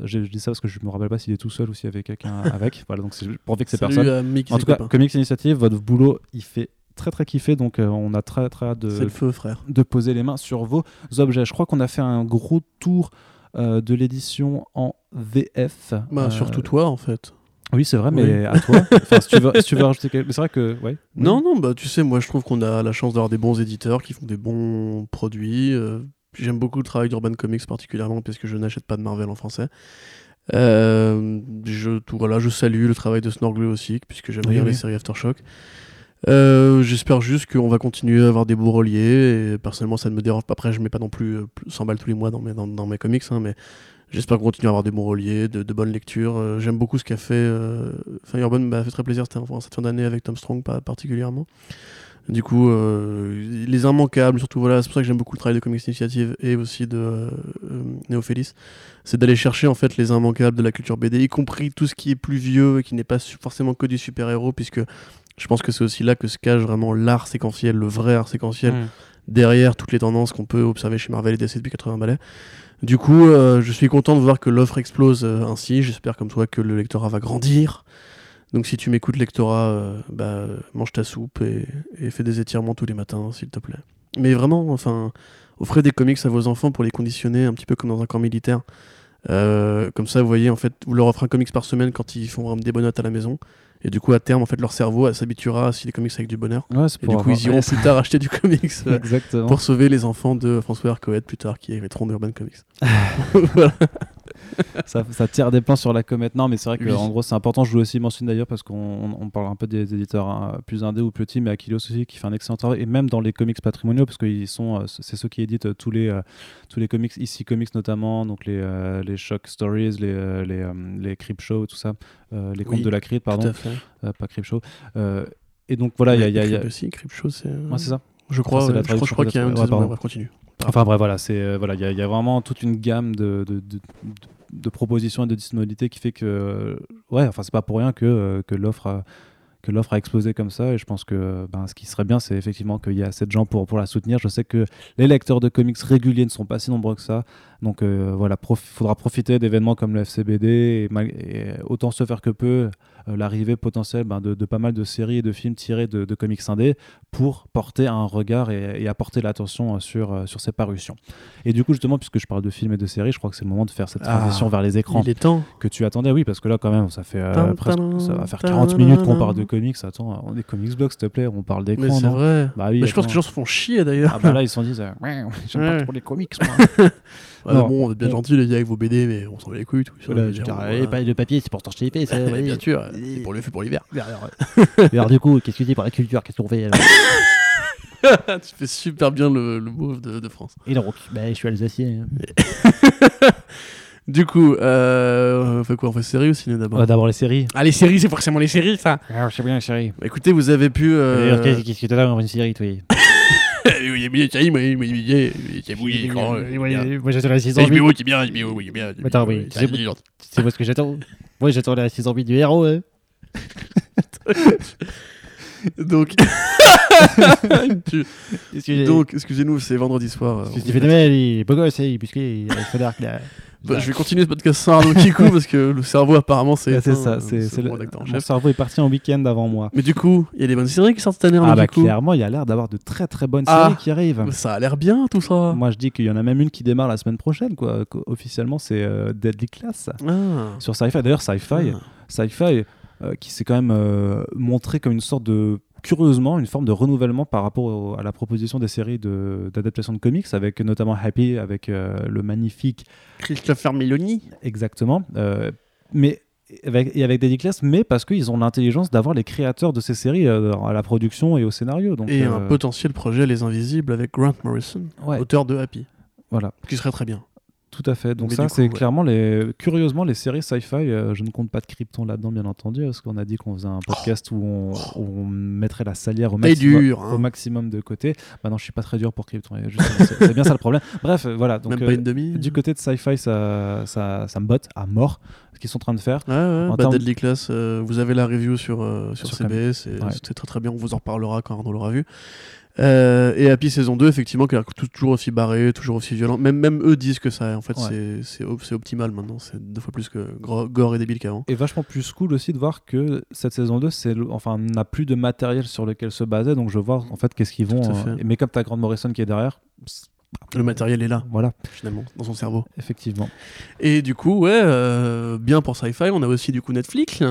Je, je dis ça parce que je me rappelle pas s'il est tout seul ou s'il y avait quelqu'un avec. [LAUGHS] Voilà, donc c'est pour que ces Salut personnes. à Mick et En ses tout cas. Comics Initiative, votre boulot, il fait très très kiffer. Donc euh, on a très très hâte de, C'est le feu, frère. de poser les mains sur vos objets. Je crois qu'on a fait un gros tour euh, de l'édition en VF. Bah, Euh, surtout toi, en fait. Oui, c'est vrai, mais Oui. à toi. [LAUGHS] Enfin, si tu veux, si tu veux rajouter quelque... Mais c'est vrai que. Ouais. Non, non, bah tu sais, moi je trouve qu'on a la chance d'avoir des bons éditeurs qui font des bons produits. J'aime beaucoup le travail d'Urban Comics particulièrement parce que je n'achète pas de Marvel en français. Je, tout, voilà, je salue le travail de Snorgle aussi, puisque j'aime Oui, bien les séries Aftershock. Euh, J'espère juste qu'on va continuer à avoir des beaux reliés. Personnellement, ça ne me dérange pas. Après, je mets pas non plus euh, plus 100 balles tous les mois dans mes, dans, mes comics, hein, mais j'espère qu'on continue à avoir des bons reliés, de, bonnes lectures. Euh, J'aime beaucoup ce qu'a fait. euh, Enfin, Urban m'a fait très plaisir cette, en cette fin d'année avec Tom Strong, pas particulièrement. Du coup, euh, les immanquables, surtout voilà, c'est pour ça que j'aime beaucoup le travail de Comics Initiative et aussi de euh, euh, Néophélis, c'est d'aller chercher en fait les immanquables de la culture BD, y compris tout ce qui est plus vieux et qui n'est pas forcément que du super-héros, puisque je pense que c'est aussi là que se cache vraiment l'art séquentiel, le vrai art séquentiel, Mm. derrière toutes les tendances qu'on peut observer chez Marvel et DC depuis 80 balais. Du coup, euh, je suis content de voir que l'offre explose euh, ainsi. J'espère comme toi que le lectorat va grandir. Donc si tu m'écoutes, lectorat, euh, bah, mange ta soupe et, et fais des étirements tous les matins, s'il te plaît. Mais vraiment, enfin, offrez des comics à vos enfants pour les conditionner un petit peu comme dans un camp militaire. Comme ça, vous voyez, en fait, vous leur offrez un comics par semaine quand ils font des bonnes notes à la maison. Et du coup, à terme, en fait, leur cerveau s'habituera à des comics avec du bonheur. Ouais, Et du coup, ils iront [LAUGHS] plus tard acheter du comics [LAUGHS] pour sauver les enfants de François Arcoët plus tard qui hériteront d'Urban Comics. [LAUGHS] voilà. [LAUGHS] ça, ça tire des plans sur la comète. Non, mais c'est vrai que Oui. en gros, c'est important. Je voulais aussi mentionner d'ailleurs parce qu'on on- on parle un peu des éditeurs hein, plus indés ou petits, mais Aquilos aussi qui fait un excellent travail et même dans les comics patrimoniaux parce qu'ils sont, euh, c'est ceux qui éditent euh, tous les euh, tous les comics ici comics notamment, donc les euh, les Shock Stories, les euh, les, les Creep Show, tout ça, les contes Oui, de la crypte, pardon, pas Creep Show. Et donc voilà, il y a, il y a- il y a- Crip aussi, Crip Show, c'est. Ouais, c'est ça. Je crois, ouais, je crois, qu'il y a peut-être. Ouais. Ouais, continue. Enfin bref, voilà, c'est euh, voilà, il y, a- il y a vraiment toute une gamme de, de, de- de- propositions et de disponibilités qui fait que ouais, enfin c'est pas pour rien que euh, que l'offre a que l'offre a explosé comme ça. Et je pense que ben, ce qui serait bien c'est effectivement qu'il y a assez de gens pour, pour la soutenir. Je sais que les lecteurs de comics réguliers ne sont pas si nombreux que ça donc euh, voilà il faudra profiter d'événements comme le FCBD et, et autant se faire que peu euh, l'arrivée potentielle ben, de, de pas mal de séries et de films tirés de, de comics indés pour porter un regard et, et apporter l'attention euh, sur, euh, sur ces parutions. Et du coup, justement, puisque je parle de films et de séries, je crois que c'est le moment de faire cette Ah, transition vers les écrans Il est temps. que tu attendais. Oui, parce que là, quand même, ça fait euh, presque, ça va faire tan, 40 minutes qu'on parle de comics. Attends, on est comics blog, s'il te plaît, on parle Mais d'écran, c'est vrai. Bah oui, Mais je pense que les gens se font chier d'ailleurs. Ah bah là, ils se sont dit, euh, ouais, j'aime Ouais. pas trop les comics, moi. [LAUGHS] Ouais, non. bon, on est bien gentils les gars avec vos BD, mais on s'en bat les couilles. Tout. Voilà, dire, dire, voilà. pas de papier, c'est pour torcher les fesses. [LAUGHS] euh, Ouais. Bien sûr, Et- c'est pour le fait pour l'hiver. Et alors, [LAUGHS] euh, du coup, qu'est-ce que tu dis pour la culture? Qu'est-ce qu'on fait [LAUGHS] tu fais super bien le, le move de, de France. Et donc, bah, je suis alsacien. Du coup, euh, on fait quoi? On fait série ou ciné d'abord? Ouais, D'abord les séries. Ah, les séries, c'est forcément les séries, ça Alors, je sais bien les séries. Bah, Écoutez, vous avez pu. Euh... Qu'est-ce que t'as dans une série, toi? Moi, j'attends la saison C'est 8. HBO qui est bien, HBO, oui, bien. Attends, oui, c'est c'est-. C'est moi ce que j'attends. Moi, j'attends la saison 8 du héros. Hein. Donc, excusez-nous, c'est vendredi soir. euh, qu'il fait de il est beau gosse, hein, puisqu'il a fait d'arc là. Bah, je vais continuer ce podcast sans Arnaud Kikou parce que le cerveau apparemment c'est Ouais, c'est ça, c'est le Mon cerveau est parti en week-end avant moi. Mais du coup, il y a des bonnes séries qui sortent cette année Arnaud Ah bah clairement, il y a l'air d'avoir de très très bonnes Ah. séries qui arrivent. Ça a l'air bien tout ça. Moi, je dis qu'il y en a même une qui démarre la semaine prochaine, quoi. Qu'o- Officiellement, c'est euh, Deadly Class Ah. sur Sci-Fi. D'ailleurs, Sci-Fi, Ah. Sci-Fi euh, qui s'est quand même euh, montré comme une sorte de curieusement une forme de renouvellement par rapport au- à la proposition des séries d'adaptation de, comics avec notamment Happy avec euh, le magnifique Christopher Meloni. exactement euh, mais avec, et avec Deadly Class mais parce qu'ils ont l'intelligence d'avoir les créateurs de ces séries euh, à la production et au scénario donc Et un potentiel projet Les Invisibles avec Grant Morrison, ouais, auteur de Happy, voilà qui serait très bien. Tout à fait. Donc Mais ça, c'est ouais. clairement les. Curieusement, les séries sci-fi. euh, je ne compte pas de Krypton là-dedans, bien entendu, parce qu'on a dit qu'on faisait un podcast où, on, où on mettrait la salière au dur, hein. au maximum de côté. Maintenant, je suis pas très dur pour Krypton. C'est bien ça le problème. Bref, euh, voilà. Donc Même euh, pas une demi. du côté de sci-fi, ça, ça, ça me botte à mort ce qu'ils sont en train de faire. Ouais, ouais, En bah, termes- Deadly Class, euh, vous avez la review sur, euh, sur, Sur CBS, c'était très très bien, on vous en reparlera quand Arnaud l'aura vu. Euh, et Happy saison 2, effectivement, qui tout- toujours aussi barré, toujours aussi violent. Même, même eux disent que ça, en fait, Ouais. c'est- c'est op- c'est optimal maintenant. C'est deux fois plus que gore et débile qu'avant. Et vachement plus cool aussi de voir que cette saison 2, c'est le- enfin, n'a plus de matériel sur lequel se baser. Donc je vois en fait qu'est-ce qu'ils vont. Euh, mais comme t'as Grant Morrison qui est derrière, Le matériel est là, voilà, finalement, dans son cerveau. effectivement. Et du coup, ouais, euh, bien pour Sci-Fi, on a aussi du coup Netflix.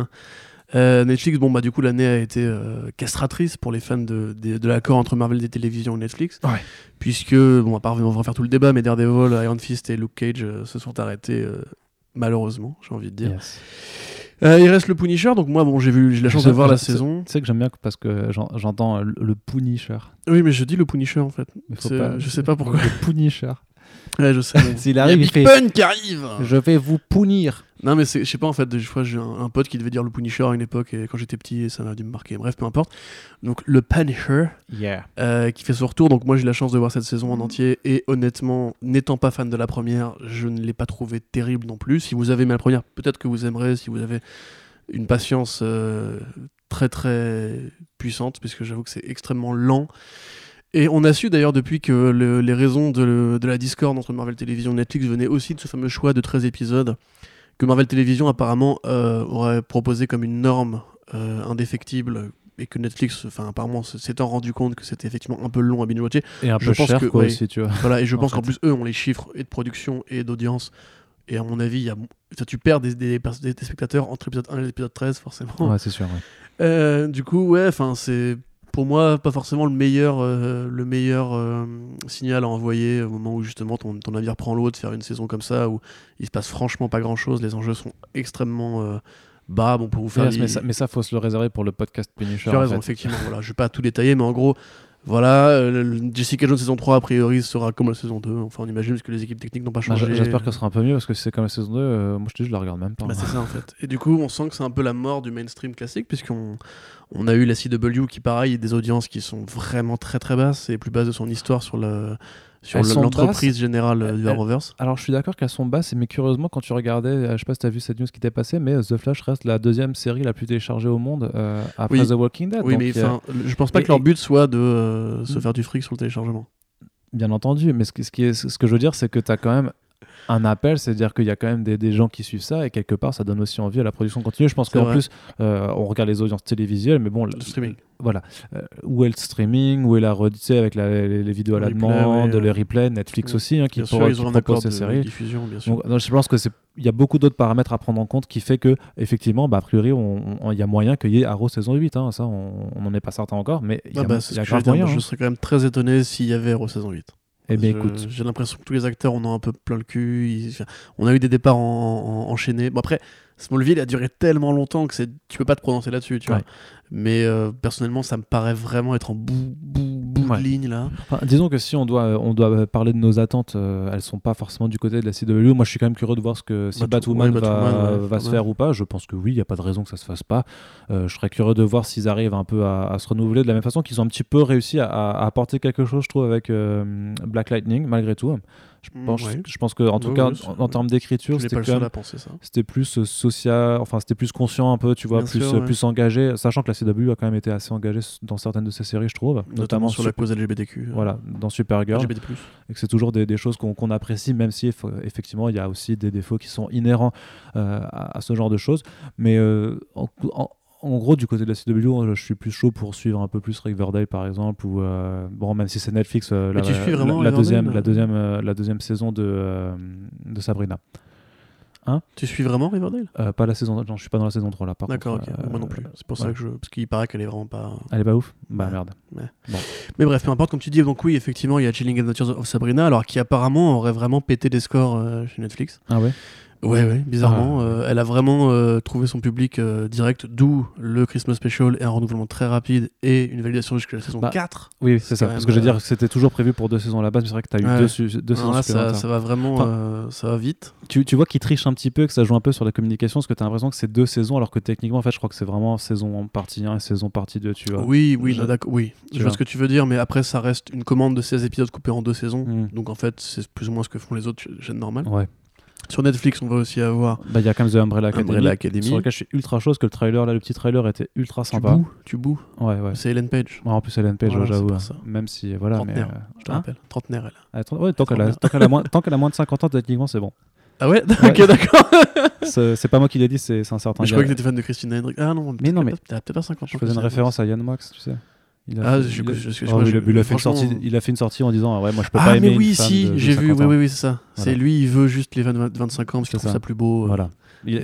Euh, Netflix, bon bah du coup l'année a été euh, castratrice pour les fans de, de, de l'accord entre Marvel des télévisions et Netflix, Ouais. puisque bon à part on va refaire tout le débat, mais Daredevil, Iron Fist et Luke Cage euh, se sont arrêtés euh, malheureusement, j'ai envie de dire. Yes. Euh, il reste le Punisher, donc moi bon j'ai vu j'ai la chance de voir la saison. Tu sais que j'aime bien parce que j'en- j'entends le, Punisher. Oui mais je dis le Punisher en fait. Pas- je sais pas pourquoi. Le Punisher. Ouais, je sais. S'il Il y a arrive, il Big fait Pun qui arrive. Je vais vous punir. Non, mais je sais pas, en fait, je crois j'ai un, un pote qui devait dire le Punisher à une époque, et quand j'étais petit, et ça m'a dû me marquer. Bref, peu importe. Donc, le Punisher, Yeah. euh, qui fait son retour. Donc, moi, j'ai la chance de voir cette saison en entier, et honnêtement, n'étant pas fan de la première, je ne l'ai pas trouvé terrible non plus. Si vous avez aimé la première, peut-être que vous aimerez, si vous avez une patience euh, très très puissante, puisque j'avoue que c'est extrêmement lent. Et on a su d'ailleurs depuis que le- les raisons de, de la discorde entre Marvel Television et Netflix venaient aussi de ce fameux choix de 13 épisodes que Marvel Television apparemment euh, aurait proposé comme une norme euh, indéfectible et que Netflix, enfin apparemment, s'étant rendu compte que c'était effectivement un peu long à binge-watcher. Et un Je peu pense cher, que- quoi, ouais. aussi, tu vois. Voilà, et je [LAUGHS] En pense qu'en plus, eux ont les chiffres et de production et d'audience. Et à mon avis, y a... tu perds des, des, pers- des- des spectateurs entre l'épisode 1 et l'épisode 13, forcément. Ouais, c'est sûr. ouais. Euh, du coup, ouais, enfin, c'est pour moi pas forcément le meilleur, euh, le meilleur euh, signal à envoyer au moment où justement ton, ton navire prend l'eau de faire une saison comme ça où il se passe franchement pas grand chose, les enjeux sont extrêmement euh, bas. Bon, pour vous faire. Yes, les- mais, ça, mais ça, faut se le réserver pour le podcast Punisher. tu as raison, fait. effectivement. Voilà, je vais pas tout détailler, mais en gros, voilà, euh, Jessica Jones saison 3, a priori, sera comme la saison 2. Enfin, on imagine, parce que les équipes techniques n'ont pas Bah, changé. j- J'espère qu'elle sera un peu mieux parce que si c'est comme la saison 2, euh, moi je te dis, je la regarde même pas. Bah, c'est ça en fait. Et du coup, on sent que c'est un peu la mort du mainstream classique, puisqu'on on a eu la CW qui, pareil, a des audiences qui sont vraiment très très basses et plus basses de son histoire sur le sur l'entreprise générale euh, du Elles- Arrowverse. Alors je suis d'accord qu'elles sont basses, mais curieusement, quand tu regardais, euh, je sais pas si tu as vu cette news qui t'est passée, mais euh, The Flash reste la deuxième série la plus téléchargée au monde euh, après Oui. The Walking Dead. Oui, donc, mais euh, je pense pas et- que leur but soit de euh, se Mm. faire du fric sur le téléchargement. Bien entendu, mais ce, qui- ce, qui est, ce que je veux dire, c'est que tu as quand même un appel, c'est-à-dire qu'il y a quand même des, des gens qui suivent ça, et quelque part, ça donne aussi envie à la production continue. Je pense qu'en plus, euh, on regarde les audiences télévisuelles, mais bon, Le streaming. voilà. Euh, où est le streaming? Où est la redite avec la- les, les vidéos à la demande, ouais. les replays, Netflix Mm. aussi, hein, qui, sûr, ils qui ont propose de ces séries. diffusion, bien sûr. Donc, non, je pense que c'est il y a beaucoup d'autres paramètres à prendre en compte qui fait que effectivement bah, a priori il y a moyen qu'il y ait Arrow saison 8 hein, ça on n'en est pas certain encore mais il y a, Ah bah, y a que j'allais grave dire. moyen Moi, hein. Je serais quand même très étonné s'il y avait Arrow saison 8. Eh bien écoute J'ai l'impression que tous les acteurs en ont un peu plein le cul. ils- On a eu des départs en- en- enchaînés. Bon, après, Smallville a duré tellement longtemps que tu peux pas te prononcer là-dessus, tu vois. Mais euh, personnellement, ça me paraît vraiment être en bout, bout, bout Ouais. de ligne là. Enfin, disons que si on doit on doit parler de nos attentes euh, elles sont pas forcément du côté de la CW moi je suis quand même curieux de voir ce que si Bat- Batwoman, ouais, va, Batwoman, ouais, va se faire ou pas. Je pense que oui il y a pas de raison que ça se fasse pas. Euh, je serais curieux de voir s'ils arrivent un peu à, à se renouveler de la même façon qu'ils ont un petit peu réussi à, à apporter quelque chose je trouve avec euh, Black Lightning malgré tout je pense, ouais. je pense que en tout Ouais, cas ouais, en, en termes d'écriture c'était plus euh, social, enfin c'était plus conscient un peu, tu vois, Bien plus, sûr, plus engagé, sachant que la CW a quand même été assez engagée dans certaines de ses séries, je trouve, Notamment, sur la Sup- cause LGBTQ. euh, voilà, dans Supergirl, LGBT+. et que c'est toujours des, des choses qu'on apprécie, même si eff- effectivement il y a aussi des défauts qui sont inhérents euh, à, à ce genre de choses. Mais euh, en, en- en gros, du côté de la CW, je suis plus chaud pour suivre un peu plus Riverdale par exemple, ou euh, bon, même si c'est Netflix, euh, la, deuxième, la deuxième, euh, la deuxième saison de, euh, de Sabrina. Tu suis vraiment Riverdale? Pas la saison, non, je suis pas dans la saison 3 là. D'accord, Moi non plus. C'est pour ça que je. Parce qu'il paraît qu'elle est vraiment pas. Elle est pas ouf? Bah Ouais. merde. Mais bref, peu importe, comme tu dis, donc oui, effectivement, il y a Chilling Adventures of Sabrina, alors qui apparemment aurait vraiment pété des scores chez Netflix. Ah ouais? Ouais, ouais, bizarrement. euh, elle a vraiment euh, trouvé son public euh, direct, d'où le Christmas Special et un renouvellement très rapide et une validation jusqu'à la saison Bah, 4. Oui, c'est ça. Parce que je veux dire c'était toujours prévu pour deux saisons à la base, mais c'est vrai que tu as eu Ouais. deux, deux saisons là, ça, ça va vraiment Enfin, ça va vite. Tu, tu vois qu'ils trichent un petit peu, que ça joue un peu sur la communication, parce que tu as l'impression que c'est deux saisons, alors que techniquement, en fait, je crois que c'est vraiment saison partie 1 et saison partie 2, tu vois. Oui, oui, Je- d'accord, oui. tu Je vois vois. ce que tu veux dire, mais après, ça reste une commande de 16 épisodes coupés en deux saisons. Mm. Donc en fait, c'est plus ou moins ce que font les autres chaînes normales. Ouais. Sur Netflix, on va aussi avoir Bah, il y a quand même The Umbrella Academy, Umbrella Academy. sur lequel je suis ultra parce que le trailer, là, le petit trailer était ultra Tu sympa. boues, tu boues. Ouais, ouais. C'est Ellen Page. Ouais, en plus, Ellen Page, Voilà, j'avoue. hein. Même si, voilà, mais. Euh, Je te hein rappelle. Trentenaire, elle. Ouais, tant qu'elle a, tant moins, a de 50 ans, techniquement, c'est bon. Ah ouais? [LAUGHS] Ok, d'accord. [LAUGHS] C'est pas moi qui l'ai dit, c'est un certain Mais je crois que t'étais fan de Christina Hendricks. Ah non, Mais non, mais- t'as peut-être pas 50 ans. Je faisais une référence à Yann Moix, tu sais. Il Ah, fait- je- il a- je- je- moi, il, a, je- il a fait une sortie, il a fait une sortie en disant ouais moi je peux pas Ah aimer mais oui, une femme si, j'ai vu, 50 oui, oui, oui, c'est ça. C'est Voilà. lui, il veut juste les 20 25 ans parce qu'il C'est trouve ça. ça plus beau. euh. Voilà.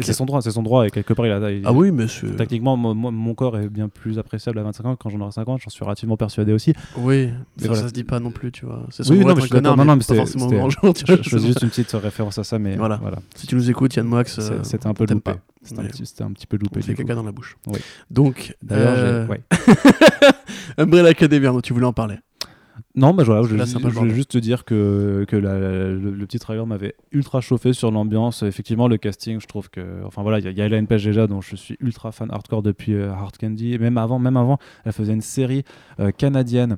C'est son droit, c'est son droit et quelque part il a. il- Ah oui, mais c'est... Techniquement, mo- mo- mon corps est bien plus appréciable à 25 ans que quand j'en aurai 50, j'en suis relativement persuadé aussi. Oui, Mais ça, voilà. ça se dit pas non plus, tu vois. C'est son Oui, droit non, mais je connard, Non, non, mais pas forcément genre, tu Je, vois, je c'est faisais juste une petite référence à ça, mais Voilà. voilà. Si tu nous écoutes, Yann Moix, C'est- euh, C'était un peu loupé. C'était un, un petit peu loupé. coup. caca dans la bouche. Oui. Donc, D'ailleurs, euh. [LAUGHS] Umbrella Academy, tu voulais en parler. Non, bah voilà, je, Là, voulais juste te dire que, que la- le, le petit trailer m'avait ultra chauffé sur l'ambiance. Effectivement, le casting, je trouve que. Enfin voilà, il y, a- il y a Ellen Page déjà, dont je suis ultra fan hardcore depuis euh, Hard Candy. Et même avant, même avant, elle faisait une série euh, canadienne.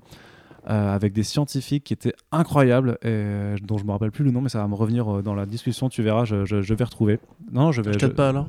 Euh, avec des scientifiques qui étaient incroyables et euh, dont je me rappelle plus le nom mais ça va me revenir euh, dans la discussion tu verras je, je- je vais retrouver non je vais Je pas alors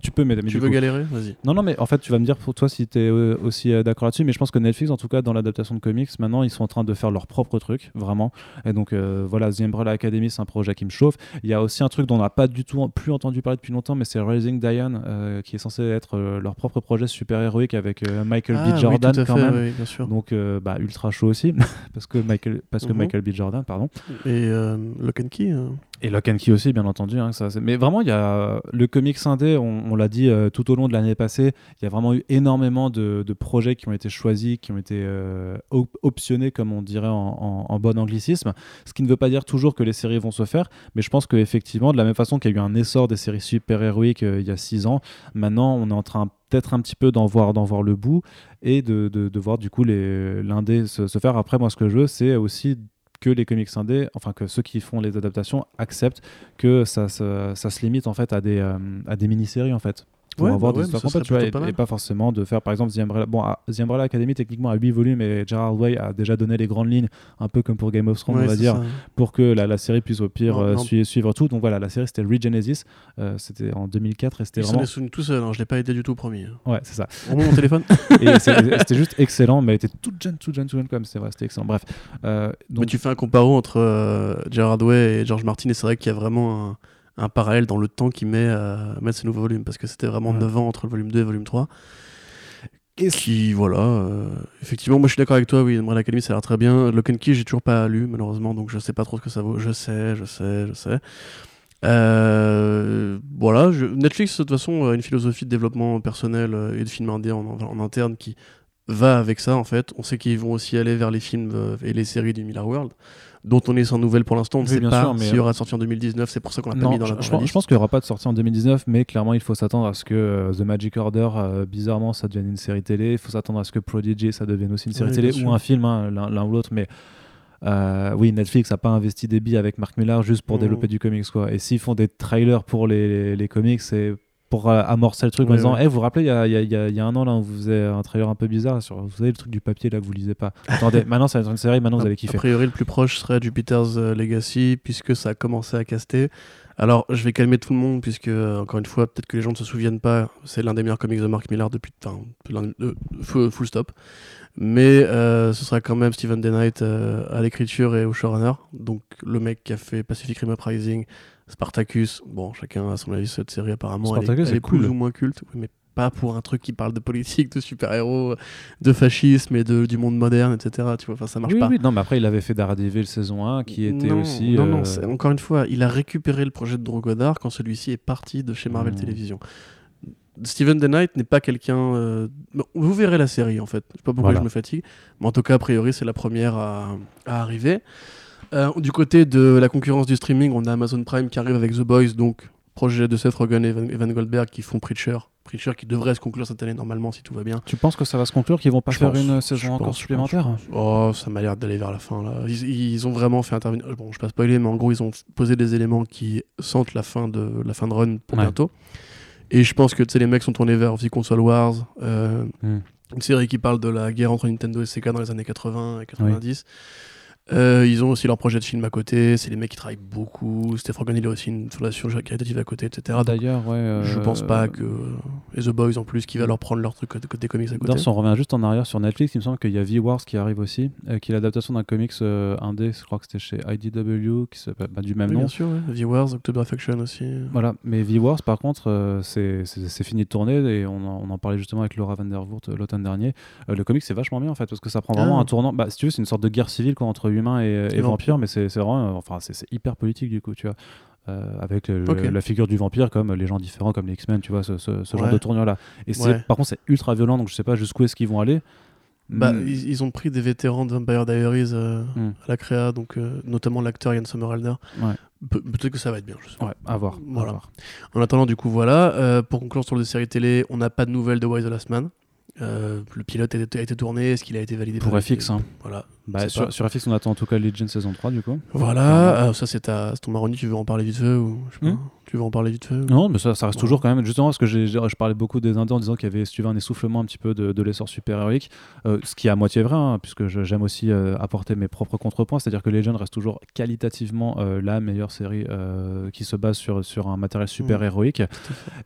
tu peux m'aider mais Tu veux coup- galérer Vas-y. non, non, mais en fait, tu vas me dire pour toi si tu es aussi d'accord là-dessus. Mais je pense que Netflix, en tout cas, dans l'adaptation de comics, maintenant, ils sont en train de faire leur propre truc, vraiment. Et donc, voilà, The Umbrella Academy, c'est un projet qui me chauffe. Il y a aussi un truc dont on n'a pas du tout plus entendu parler depuis longtemps, mais c'est Rising Diane, qui est censé être leur propre projet super-héroïque avec Michael Ah, B. oui, Jordan, tout à quand fait, même. oui, bien sûr. Donc, bah, ultra chaud aussi, [LAUGHS] parce que Michael, parce que Mhm. Michael B. Jordan, pardon. Et euh, Lock and Key euh, Et Lock and Key aussi, bien entendu. hein, mais vraiment, il y a le comics indé, on, l'a dit euh, tout au long de l'année passée, il y a vraiment eu énormément de, projets qui ont été choisis, qui ont été euh, op- optionnés, comme on dirait en, bon anglicisme. Ce qui ne veut pas dire toujours que les séries vont se faire, mais je pense qu'effectivement, de la même façon qu'il y a eu un essor des séries super-héroïques euh, il y a six ans, maintenant, on est en train peut-être un petit peu d'en voir, voir le bout et de, voir du coup l'indé se, se faire. Après, moi, ce que je veux, c'est aussi que les comics indés, enfin que ceux qui font les adaptations acceptent que ça, ça, se limite en fait à des, euh, à des mini-séries en fait. Pour Ouais, avoir bah des histoires tu vois, et, pas mal. et pas forcément de faire par exemple The Umbrella, bon, à- The Umbrella Academy techniquement à 8 volumes et Gerard Way a déjà donné les grandes lignes, un peu comme pour Game of Thrones ouais, on va dire, ça. pour que la, la série puisse au pire Non, euh, non. suivre tout. Donc voilà, la série c'était Regenesis, euh, c'était en 2004 et c'était vraiment... souvenu tout seul, hein, je l'ai pas aidé du tout, promis. hein. Ouais, c'est ça. Au mon téléphone. [LAUGHS] Et c'était juste excellent, mais elle était toute jeune, toute jeune, toute jeune comme c'est vrai, c'était excellent. Bref. Euh, donc, Mais tu fais un comparo entre euh, Gerard Way et George Martin, et c'est vrai qu'il y a vraiment un, un parallèle dans le temps qu'il met à mettre ce nouveau volume, parce que c'était vraiment Ouais. 9 ans entre le volume 2 et le volume 3. Et qui, voilà, euh, effectivement, moi je suis d'accord avec toi, oui, Umbrella Academy ça a l'air très bien. Lock and Key, j'ai toujours pas lu, malheureusement, donc je sais pas trop ce que ça vaut. Je sais, je sais, je sais. Euh, voilà, je- Netflix, de toute façon, a une philosophie de développement personnel euh, et de films indés en, en interne qui va avec ça, en fait. On sait qu'ils vont aussi aller vers les films euh, et les séries du Miller World, dont on est sans nouvelles pour l'instant. On ne Oui, sait pas sûr, mais- s'il y aura sorti en 2019, c'est pour ça qu'on l'a pas mis dans je, la, je je pense qu'il n'y aura pas de sortie en 2019, mais clairement, il faut s'attendre à ce que euh, The Magic Order, euh, bizarrement, ça devienne une série télé. Il faut s'attendre à ce que Prodigy, ça devienne aussi une série Oui, télé ou un film, hein, l'un l'un ou l'autre. Mais euh, oui, Netflix n'a pas investi des billes avec Mark Millar juste pour développer du comics. Quoi. Et s'ils font des trailers pour les, les, les comics, c'est pour euh, amorcer le truc en disant ouais. Eh, vous vous rappelez, il y a, y a- y a- y a un an, là, on vous faisait un trailer un peu bizarre. Sur, vous savez, le truc du papier là que vous lisez pas. [LAUGHS] Attendez, maintenant, ça va être une série, maintenant, vous allez A kiffer. priori, le plus proche serait Jupiter's euh, Legacy, puisque ça a commencé à caster. Alors, je vais calmer tout le monde, puisque, euh, encore une fois, peut-être que les gens ne se souviennent pas, c'est l'un des meilleurs comics de Mark Millar depuis. Enfin, euh, full, full stop. Mais euh, ce sera quand même Steven Day Knight euh, à l'écriture et au showrunner. Donc, le mec qui a fait Pacific Rim Uprising, Spartacus. Bon, chacun a son avis sur cette série, apparemment. elle est- Spartacus, elle c'est est, cool. plus ou moins culte. Oui, mais pas pour un truc qui parle de politique, de super-héros, de fascisme et de, du monde moderne, etc. Tu vois, enfin, ça marche Oui, pas. oui, non, mais après, il avait fait Daredevil saison 1 qui était non, aussi. Non, euh, non, c'est- encore une fois, il a récupéré le projet de Drew Goddard quand celui-ci est parti de chez Marvel Hmm. Television. Steven Day Knight n'est pas quelqu'un. euh, Vous verrez la série en fait. Je sais pas pourquoi Voilà. je me fatigue. Mais en tout cas, a priori, c'est la première à, à arriver. Euh, du côté de la concurrence du streaming, on a Amazon Prime qui arrive avec The Boys, donc projet de Seth Rogen et Evan, Goldberg qui font Preacher. Preacher qui devrait se conclure cette année normalement si tout va bien. Tu penses que ça va se conclure, qu'ils vont pas Je faire pense, une saison encore pense, supplémentaire. Oh, ça m'a l'air d'aller vers la fin là. Ils, ils ont vraiment fait intervenir. Bon, je passe pas spoiler, mais en gros, ils ont posé des éléments qui sentent la fin de la fin de run pour Ouais. bientôt. Et je pense que tu sais, les mecs sont tournés vers aussi Console Wars, euh, Hmm. une série qui parle de la guerre entre Nintendo et Sega dans les années 80 et 90. Euh, ils ont aussi leur projet de film à côté. C'est les mecs qui travaillent beaucoup. Steph Rogen, il a aussi une fondation caritative à côté, etc. D'ailleurs, ouais. euh, je pense pas que. Et The Boys en plus, qui va leur prendre leur truc côté comics à côté. D'ailleurs, si on revient juste en arrière sur Netflix, il me semble qu'il y a V-Wars qui arrive aussi, euh, qui est l'adaptation d'un comics euh, indé, je crois que c'était chez IDW, qui s'appelle bah, du même Oui, nom. bien sûr, ouais. Viewers, October Affection aussi. Voilà, mais V-Wars, par contre, euh, c'est- fini de tourner et on en, on en parlait justement avec Laura Vandervoort euh, l'automne dernier. Euh, le comic, c'est vachement bien en fait, parce que ça prend vraiment Ah. un tournant. Bah, si tu veux, c'est une sorte de guerre civile quoi, entre humains et, et vampires. mais c'est vraiment. enfin, c'est hyper politique du coup, tu vois. Euh, avec la figure du vampire comme les gens différents comme les X-Men tu vois ce, ce- ce genre de tournure là et c'est Ouais. par contre c'est ultra violent donc je sais pas jusqu'où est-ce qu'ils vont aller Bah, Mm. ils, ils ont pris des vétérans de Vampire Diaries euh, Mm. à la créa, donc euh, notamment l'acteur Ian Somerhalder. Ouais. Pe- Peut-être que ça va être bien, je sais à voir, à Voilà. voir. En attendant, du coup, voilà. Pour conclure sur les séries télé, on n'a pas de nouvelles de Wise the Last Man. Euh, le pilote a été, a été tourné, est-ce qu'il a été validé pour FX hein. Voilà. Bah, sur, FX on attend en tout cas Legion saison 3 du coup Voilà. Euh, ça, c'est ta- ton marronnier, tu veux en parler vite fait ou je sais pas, Hmm Tu veux en parler vite fait ou- Non, mais ça, ça reste toujours quand même. Justement, parce que je parlais beaucoup des indés en disant qu'il y avait, si tu veux, un essoufflement un petit peu de, de l'essor super-héroïque. Euh, ce qui est à moitié vrai, hein, puisque j'aime aussi euh, apporter mes propres contrepoints. C'est-à-dire que Legend reste toujours qualitativement euh, la meilleure série qui se base sur, sur un matériel super-héroïque.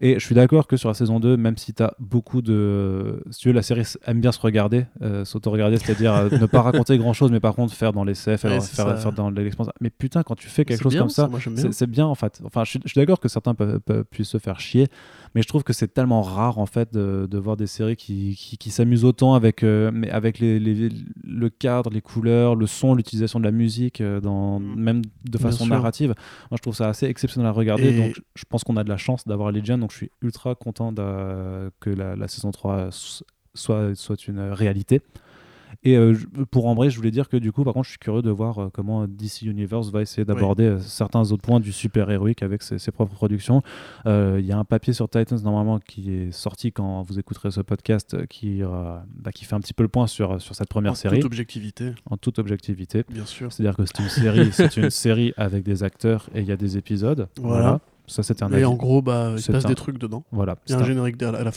Et je suis d'accord que sur la saison 2, même si tu as beaucoup de. Si tu veux, la série aime bien se regarder, s'auto-regarder, c'est-à-dire ne pas raconter grand-chose, mais par contre faire dans les CF, Ouais, faire, ça. faire dans l'expérience. Mais putain, quand tu fais quelque chose bien, comme ça, bien. c'est bien en fait. Enfin, je suis, je que certains peuvent, peuvent- puissent se faire chier, mais je trouve que c'est tellement rare en fait de, de voir des séries qui, qui, qui s'amusent autant avec, euh, mais avec les, les- le cadre, les couleurs, le son, l'utilisation de la musique, euh, dans, Mm. même de façon narrative. Moi, je trouve ça assez exceptionnel à regarder. Et- Donc, je pense qu'on a de la chance d'avoir Legion. Donc, je suis ultra content que la, la saison 3 s- soit, soit une réalité. Et euh, pour embrayer, je voulais dire que du coup, par contre, je suis curieux de voir euh, comment DC Universe va essayer d'aborder euh, certains autres points du super-héroïque avec ses, ses propres productions. Euh, Il y a un papier sur Titans normalement qui est sorti quand vous écouterez ce podcast qui, euh, bah, qui fait un petit peu le point sur, sur cette première en série toute objectivité, en toute objectivité. bien sûr. C'est-à-dire que c'est une série, c'est une série avec des acteurs et il y a des épisodes. Voilà. Ça, c'était un Et avis. en gros, bah, il se passe un- des trucs dedans. Voilà. Il y a c'est un un- générique à la- à la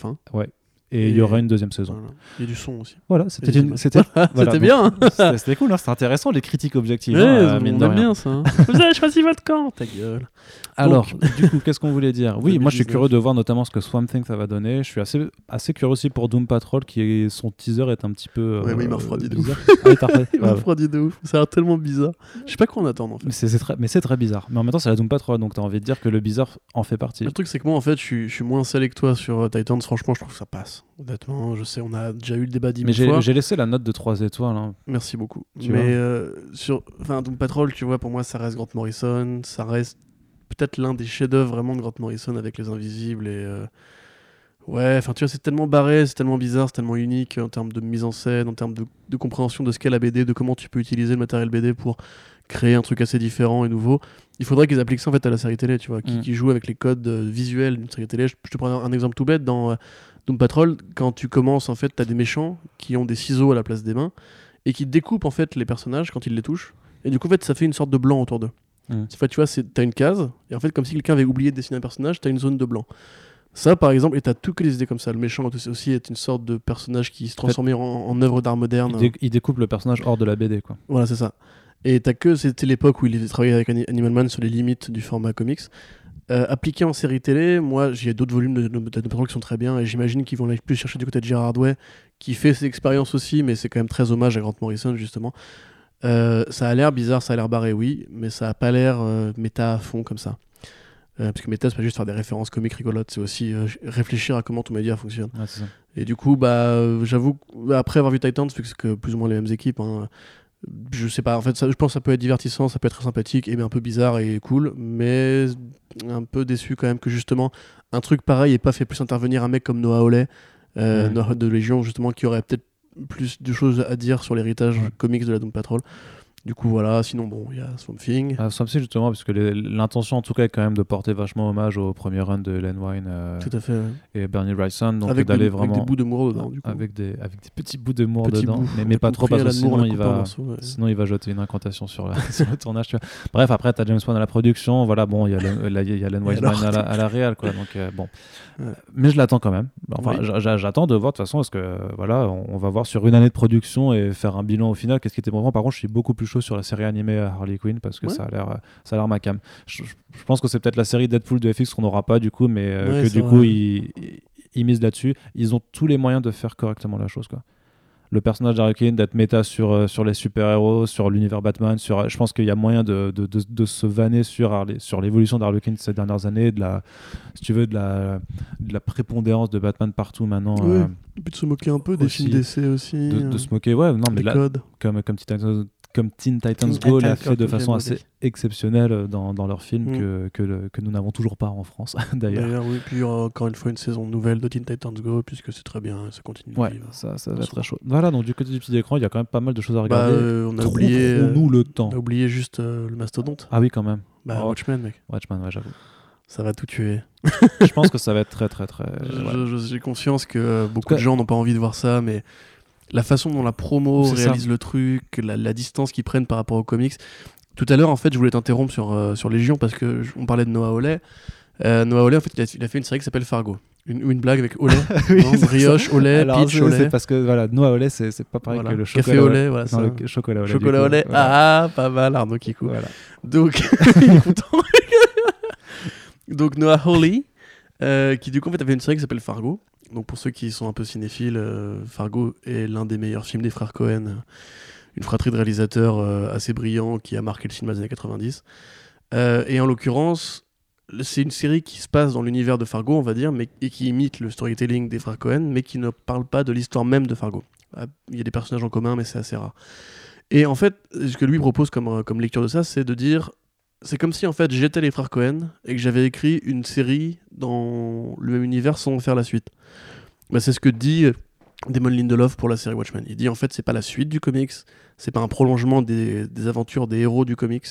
Et il y aura une deuxième saison. Voilà. Il y a du son aussi. Voilà, c'était une- [LAUGHS] c'était voilà, bien. hein. [LAUGHS] C'était cool, hein, c'était intéressant les critiques objectives. Ouais, hein, euh, on aime bien ça. hein. [LAUGHS] Vous avez choisi votre camp, ta gueule. Alors, du coup, qu'est-ce qu'on voulait dire Oui, moi je suis 2019. curieux de voir notamment ce que Swamp Thing ça va donner. Je suis assez, assez curieux aussi pour Doom Patrol, qui est, son teaser est un petit peu. Ouais, mais il m'a euh, refroidi de. Ah refroidi. Il m'a Ouais. refroidi de ouf. Ça a l'air tellement bizarre. Je sais pas quoi en attendre en fait. Mais c'est très, mais c'est très bizarre. Mais en même temps, c'est la Doom Patrol, donc t'as envie de dire que le bizarre en fait partie. Le truc, c'est que moi, en fait, je suis, je suis moins salé que toi sur euh, Titans. Franchement, je trouve que ça passe. Honnêtement, je sais, on a déjà eu le débat dix Mais j'ai laissé la note de 3 étoiles. hein. Merci beaucoup. Tu. Mais euh, sur, enfin, Doom Patrol, tu vois, pour moi, ça reste Grant Morrison. Ça reste peut-être l'un des chefs-d'œuvre vraiment de Grant Morrison avec les Invisibles et. euh, Ouais, enfin, tu vois, c'est tellement barré, c'est tellement bizarre, c'est tellement unique en termes de mise en scène, en termes de, de compréhension de ce qu'est la BD, de comment tu peux utiliser le matériel BD pour créer un truc assez différent et nouveau. Il faudrait qu'ils appliquent ça en fait à la série télé, tu vois, qui, Mm. qui joue avec les codes euh, visuels d'une série télé. Je, je te prends un, un exemple tout bête dans euh, Doom Patrol, quand tu commences, en fait, t'as des méchants qui ont des ciseaux à la place des mains et qui découpent en fait les personnages quand ils les touchent. Et du coup, en fait, ça fait une sorte de blanc autour d'eux. Mm. En fait, tu vois, t'as une case, et en fait, comme si quelqu'un avait oublié de dessiner un personnage, t'as une zone de blanc. Ça, par exemple, et t'as tout que les idées comme ça. Le méchant aussi est une sorte de personnage qui se transforme en, en œuvre d'art moderne. Il, dé- il découpe le personnage hors de la BD, quoi. Voilà, c'est ça. Et t'as que, c'était l'époque où il travaillait avec Ani- Animal Man sur les limites du format comics. Euh, appliqué en série télé, moi j'ai d'autres volumes de, Patrol qui sont très bien et j'imagine qu'ils vont aller plus chercher du côté de Gerard Way qui fait ses expériences aussi, mais c'est quand même très hommage à Grant Morrison justement. Euh, ça a l'air bizarre, ça a l'air barré, oui, mais ça a pas l'air euh, méta à fond comme ça. Euh, parce que méta, c'est pas juste faire des références comiques rigolotes, c'est aussi réfléchir à comment ton média fonctionne. Et du coup, bah, j'avoue, après avoir vu Titans, vu que c'est plus ou moins les mêmes équipes, hein, je sais pas, en fait, ça, je pense que ça peut être divertissant, ça peut être sympathique et un peu bizarre et cool, mais un peu déçu quand même que justement un truc pareil ait pas fait plus intervenir un mec comme Noah Hawley, euh. Noah de Légion, justement, qui aurait peut-être plus de choses à dire sur l'héritage Ouais. comics de la Doom Patrol. Du coup, voilà. Sinon, bon, il y a Swamp Thing. Ah, Swamp Thing, justement, parce que l'intention, en tout cas, est quand même de porter vachement hommage au premier run de Len Wein euh, Tout à fait. ouais. et Bernie Wrightson. Donc, avec, d'aller vraiment. avec des bouts de Moore dedans, du coup. avec des, avec des petits bouts d'humour Petits dedans, bouts. mais, pas trop parce que Moore, sinon a il va, morceau, ouais. sinon il va jeter une incantation sur, la, [LAUGHS] sur le tournage. Tu vois. Bref, après t'as James Wan à la production, voilà, bon, il y a Len- là, il y a Len Wiseman alors à la, à la réal, quoi. Donc euh, bon, Ouais. mais je l'attends quand même. Enfin, Oui. j'attends de voir de toute façon, parce que voilà, on, on va voir sur une année de production et faire un bilan au final. Qu'est-ce qui était bon Par contre, je suis beaucoup plus sur la série animée Harley Quinn parce que Ouais. ça a l'air, ça a l'air ma cam. Je, je- pense que c'est peut-être la série Deadpool de FX qu'on n'aura pas du coup, mais euh, Ouais, que du coup ils, ils- ils misent là-dessus. Ils ont tous les moyens de faire correctement la chose, quoi. Le personnage d'Harley Quinn d'être méta sur, euh, sur les super-héros, sur l'univers Batman, sur, euh, je pense qu'il y a moyen de, de, de- de se vanner sur, Harley- sur l'évolution d'Harley Quinn ces dernières années, de la, si tu veux, de la, de la prépondérance de Batman partout maintenant. Euh, puis de se moquer un peu des films d'essai aussi. de, euh, de se moquer, ouais, non, mais là, comme, comme, comme Teen Titans Teen Go l'a fait de façon assez exceptionnelle dans, dans leurs films Mm. que, que, le- que nous n'avons toujours pas en France, [LAUGHS] d'ailleurs. D'ailleurs, oui. Puis aura encore une fois une saison nouvelle de Teen Titans Go, puisque c'est très bien, ça continue. de Ouais, vivre. ça, ça va être très chaud. Voilà, donc du côté du petit écran, il y a quand même pas mal de choses à Bah, regarder. euh, on a oublié. euh, nous le temps. On a oublié juste euh, le mastodonte. Ah oui, quand même. Bah, Oh. Watchmen, mec. Watchmen, ouais, j'avoue. Ça va tout tuer. je pense que ça va être très, très, très. [LAUGHS] Je- ouais. J'ai conscience que euh, beaucoup de gens n'ont pas envie de voir ça, mais la façon dont la promo ça. réalise le truc, la, la distance qu'ils prennent par rapport aux comics. Tout à l'heure, en fait, je voulais t'interrompre sur, euh, sur Légion parce que on parlait de Noah Hawley. Euh, Noah Hawley, en fait, il a, il a fait une série qui s'appelle Fargo. Une, une blague avec. [LAUGHS] Oui, non, ça. brioche, lait, Alors, pitch c'est- parce que voilà, Noah lait, c'est c'est pas pareil Voilà. que le chocolat. Café lait, voilà. Non, le chocolat lait. Chocolat. Voilà. Ah, pas mal, Arnaud Kikou. Voilà. Donc, [LAUGHS] il est content. [LAUGHS] Donc Noah Hawley, euh, qui du coup en fait avait une série qui s'appelle Fargo. Donc pour ceux qui sont un peu cinéphiles, euh, Fargo est l'un des meilleurs films des frères Cohen. Une fratrie de réalisateurs euh, assez brillants qui a marqué le cinéma des années 90. Euh, et en l'occurrence, c'est une série qui se passe dans l'univers de Fargo, on va dire, mais, et qui imite le storytelling des frères Cohen, mais qui ne parle pas de l'histoire même de Fargo. Ah, Il y a des personnages en commun, mais c'est assez rare. Et en fait, ce que lui propose comme, comme lecture de ça, c'est de dire c'est comme si en fait j'étais les frères Cohen et que j'avais écrit une série dans le même univers sans faire la suite. Bah, c'est ce que dit Damon Lindelof pour la série Watchmen. Il dit en fait c'est pas la suite du comics, c'est pas un prolongement des, aventures des héros du comics,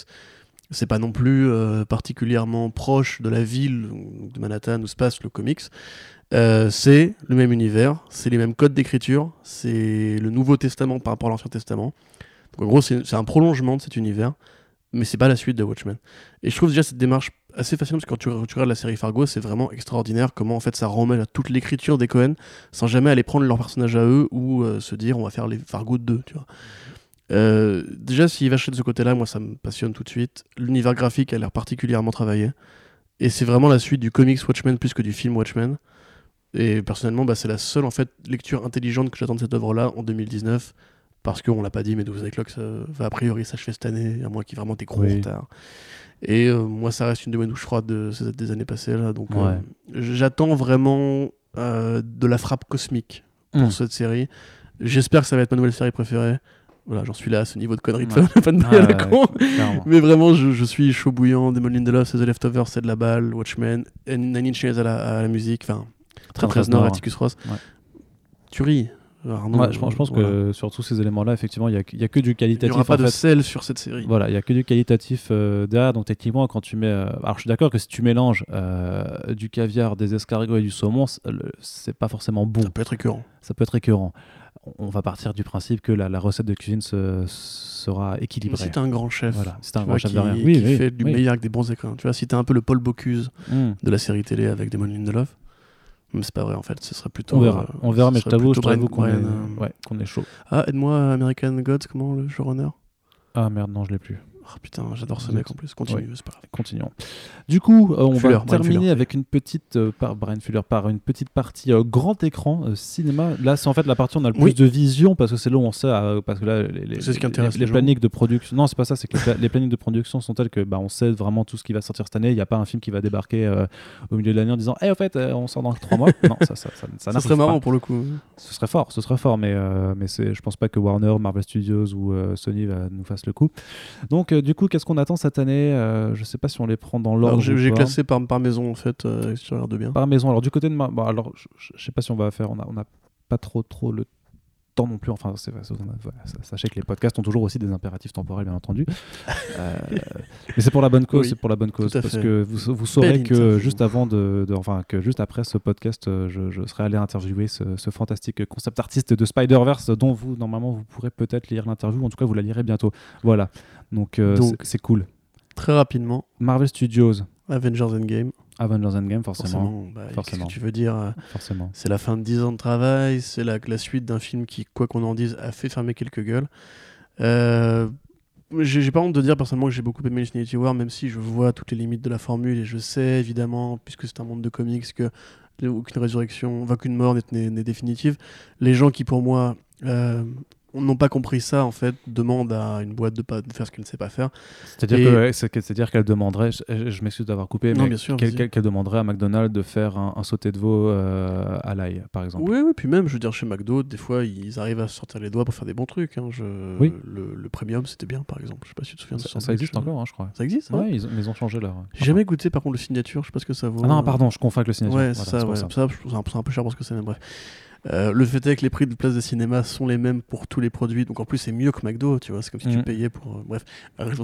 c'est pas non plus euh, particulièrement proche de la ville de Manhattan où se passe le comics. Euh, c'est le même univers, c'est les mêmes codes d'écriture, c'est le Nouveau Testament par rapport à l'Ancien Testament. Donc en gros, c'est un prolongement de cet univers, mais c'est pas la suite de Watchmen. Et je trouve déjà cette démarche assez fascinante parce que quand tu, tu regardes la série Fargo, c'est vraiment extraordinaire comment en fait ça remet à toute l'écriture des Cohen sans jamais aller prendre leur personnage à eux ou euh, se dire on va faire les Fargo 2, tu vois. Euh, déjà, s'il va de ce côté-là, moi ça me passionne tout de suite. L'univers graphique a l'air particulièrement travaillé. Et c'est vraiment la suite du comics Watchmen plus que du film Watchmen. Et personnellement, bah, c'est la seule en fait lecture intelligente que j'attends de cette œuvre-là en 2019. Parce qu'on l'a pas dit, mais Doomsday Clock ça va a priori s'achever cette année, à moins qu'il y ait vraiment des gros Oui. retards. Et euh, moi, ça reste une de mes douches froides de, des années passées. Là, donc, euh, j'attends vraiment euh, de la frappe cosmique pour Mm. cette série. J'espère que ça va être ma nouvelle série préférée. Voilà, j'en suis là à ce niveau de conneries de [LAUGHS] fan- Ah, ouais, con. Mais vraiment, je, je suis chaud bouillant. Demon Lindelof, c'est The Leftovers, c'est de la balle. Watchmen, Nine Inch Nails à la, à la musique. Enfin, très très 13 Nord. Atticus Ross. Tu ris. Arnaud, Ouais, je, pense, je pense voilà. que sur tous ces éléments-là, effectivement, il n'y a, que du Il n'y qualitatif. aura pas en de fait. sel sur cette série. Voilà, il y a que du qualitatif euh, derrière. Donc techniquement, quand tu mets, euh, alors je suis d'accord que si tu mélanges euh, du caviar, des escargots et du saumon, c'est c'est pas forcément bon. Ça peut être écœurant. Ça peut être écœurant. On va partir du principe que la, la recette de cuisine se- sera Mais équilibrée. si t'es un grand chef, Voilà, si t'es un tu grand vois, chef qui, de rien. qui Oui, oui, fait du oui. meilleur avec des bons écrins. Tu vois, si t'es un peu le Paul Bocuse Hmm. de la série télé avec Damon Lindelof, mais c'est pas vrai en fait. Ce serait plutôt. On verra, euh, on verra, mais je t'avoue, qu'on est, ouais, est chaud. Ah, aide-moi, American Gods, comment le showrunner? Ah merde, non, je l'ai plus. Ah putain, j'adore ce mec en plus. Continue, c'est pas grave. Continuons. Du coup, euh, on Fuller, va terminer Fuller. avec une petite euh, par Brian Fuller par une petite partie euh, grand écran cinéma. Là, c'est en fait la partie où on a le plus Oui. de vision parce que c'est là où on sait parce que là les, les, C'est ce qui les- intéresse les, les gens. plannings de production. Non, c'est pas ça. C'est que les, pla- les plannings de production sont tels que bah on sait vraiment tout ce qui va sortir cette année. Il n'y a pas un film qui va débarquer au milieu de l'année en disant, eh au fait, on sort dans trois mois. [LAUGHS] Non, ça, ça, ça, ça, Ça serait marrant pas. pour le coup. Ce serait fort, ce serait fort, mais, mais c'est, je pense pas que Warner, Marvel Studios ou Sony va nous fasse le coup. Donc, euh, du coup, qu'est-ce qu'on attend cette année Euh, Je sais pas si on les prend dans l'ordre. J'ai classé par, par maison en fait, euh, si tu regardes bien. Par maison. Alors, du côté de. Ma... bon, alors, je, je sais pas si on va faire. On a, on a pas trop, trop le temps non plus. Enfin, c'est, voilà, sachez que les podcasts ont toujours aussi des impératifs temporels, bien entendu. [LAUGHS] Euh, mais c'est pour la bonne cause. Oui, c'est pour la bonne cause parce fait. que vous, vous saurez Belle que juste avant de, de- enfin que juste après ce podcast, euh, je, je serai allé interviewer ce, ce fantastique concept artiste de Spider Verse dont vous normalement vous pourrez peut-être lire l'interview. En tout cas, vous la lirez bientôt. Voilà. Donc euh, Donc, c'est, cool. Très rapidement, Marvel Studios, Avengers Endgame. Avengers Endgame, forcément, Forcément. Bah, Forcément. que tu veux dire euh, forcément. C'est la fin de 10 ans de travail, c'est la, la suite d'un film qui, quoi qu'on en dise, a fait fermer quelques gueules. Euh, j'ai pas honte de dire personnellement que j'ai beaucoup aimé Infinity War, même si je vois toutes les limites de la formule et je sais évidemment, puisque c'est un monde de comics, que aucune résurrection, enfin qu'une mort n'est- définitive. Les gens qui pour moi euh, n'ont pas compris ça en fait demandent à une boîte de, pas, de faire ce qu'elle ne sait pas faire. C'est-à-dire Et- que- qu'elle demanderait, je, je m'excuse d'avoir coupé, Non, mais qu'elle demanderait à McDonald's de faire un, un sauté de veau euh, à l'ail, par exemple. Oui, oui, puis même, je veux dire, chez McDo, des fois, ils arrivent à sortir les doigts pour faire des bons trucs. hein. Je- Oui. Le, le premium, c'était bien, par exemple. Je sais pas si tu te souviens de Ça, ça existe encore, hein, je crois. Ça existe ça Ouais, ils, ils ont changé leur. J'ai jamais goûté, par contre, le signature. Je sais pas ce que ça vaut. Ah non, pardon, je confonds avec le signature. Ouais, Voilà, ça, ouais. ça. Ça, ça c'est un peu cher parce que c'est même bref. Euh, le fait est que les prix de place de cinéma sont les mêmes pour tous les produits, donc en plus c'est mieux que McDo, tu vois, c'est comme si tu Mhm. payais pour... euh, bref,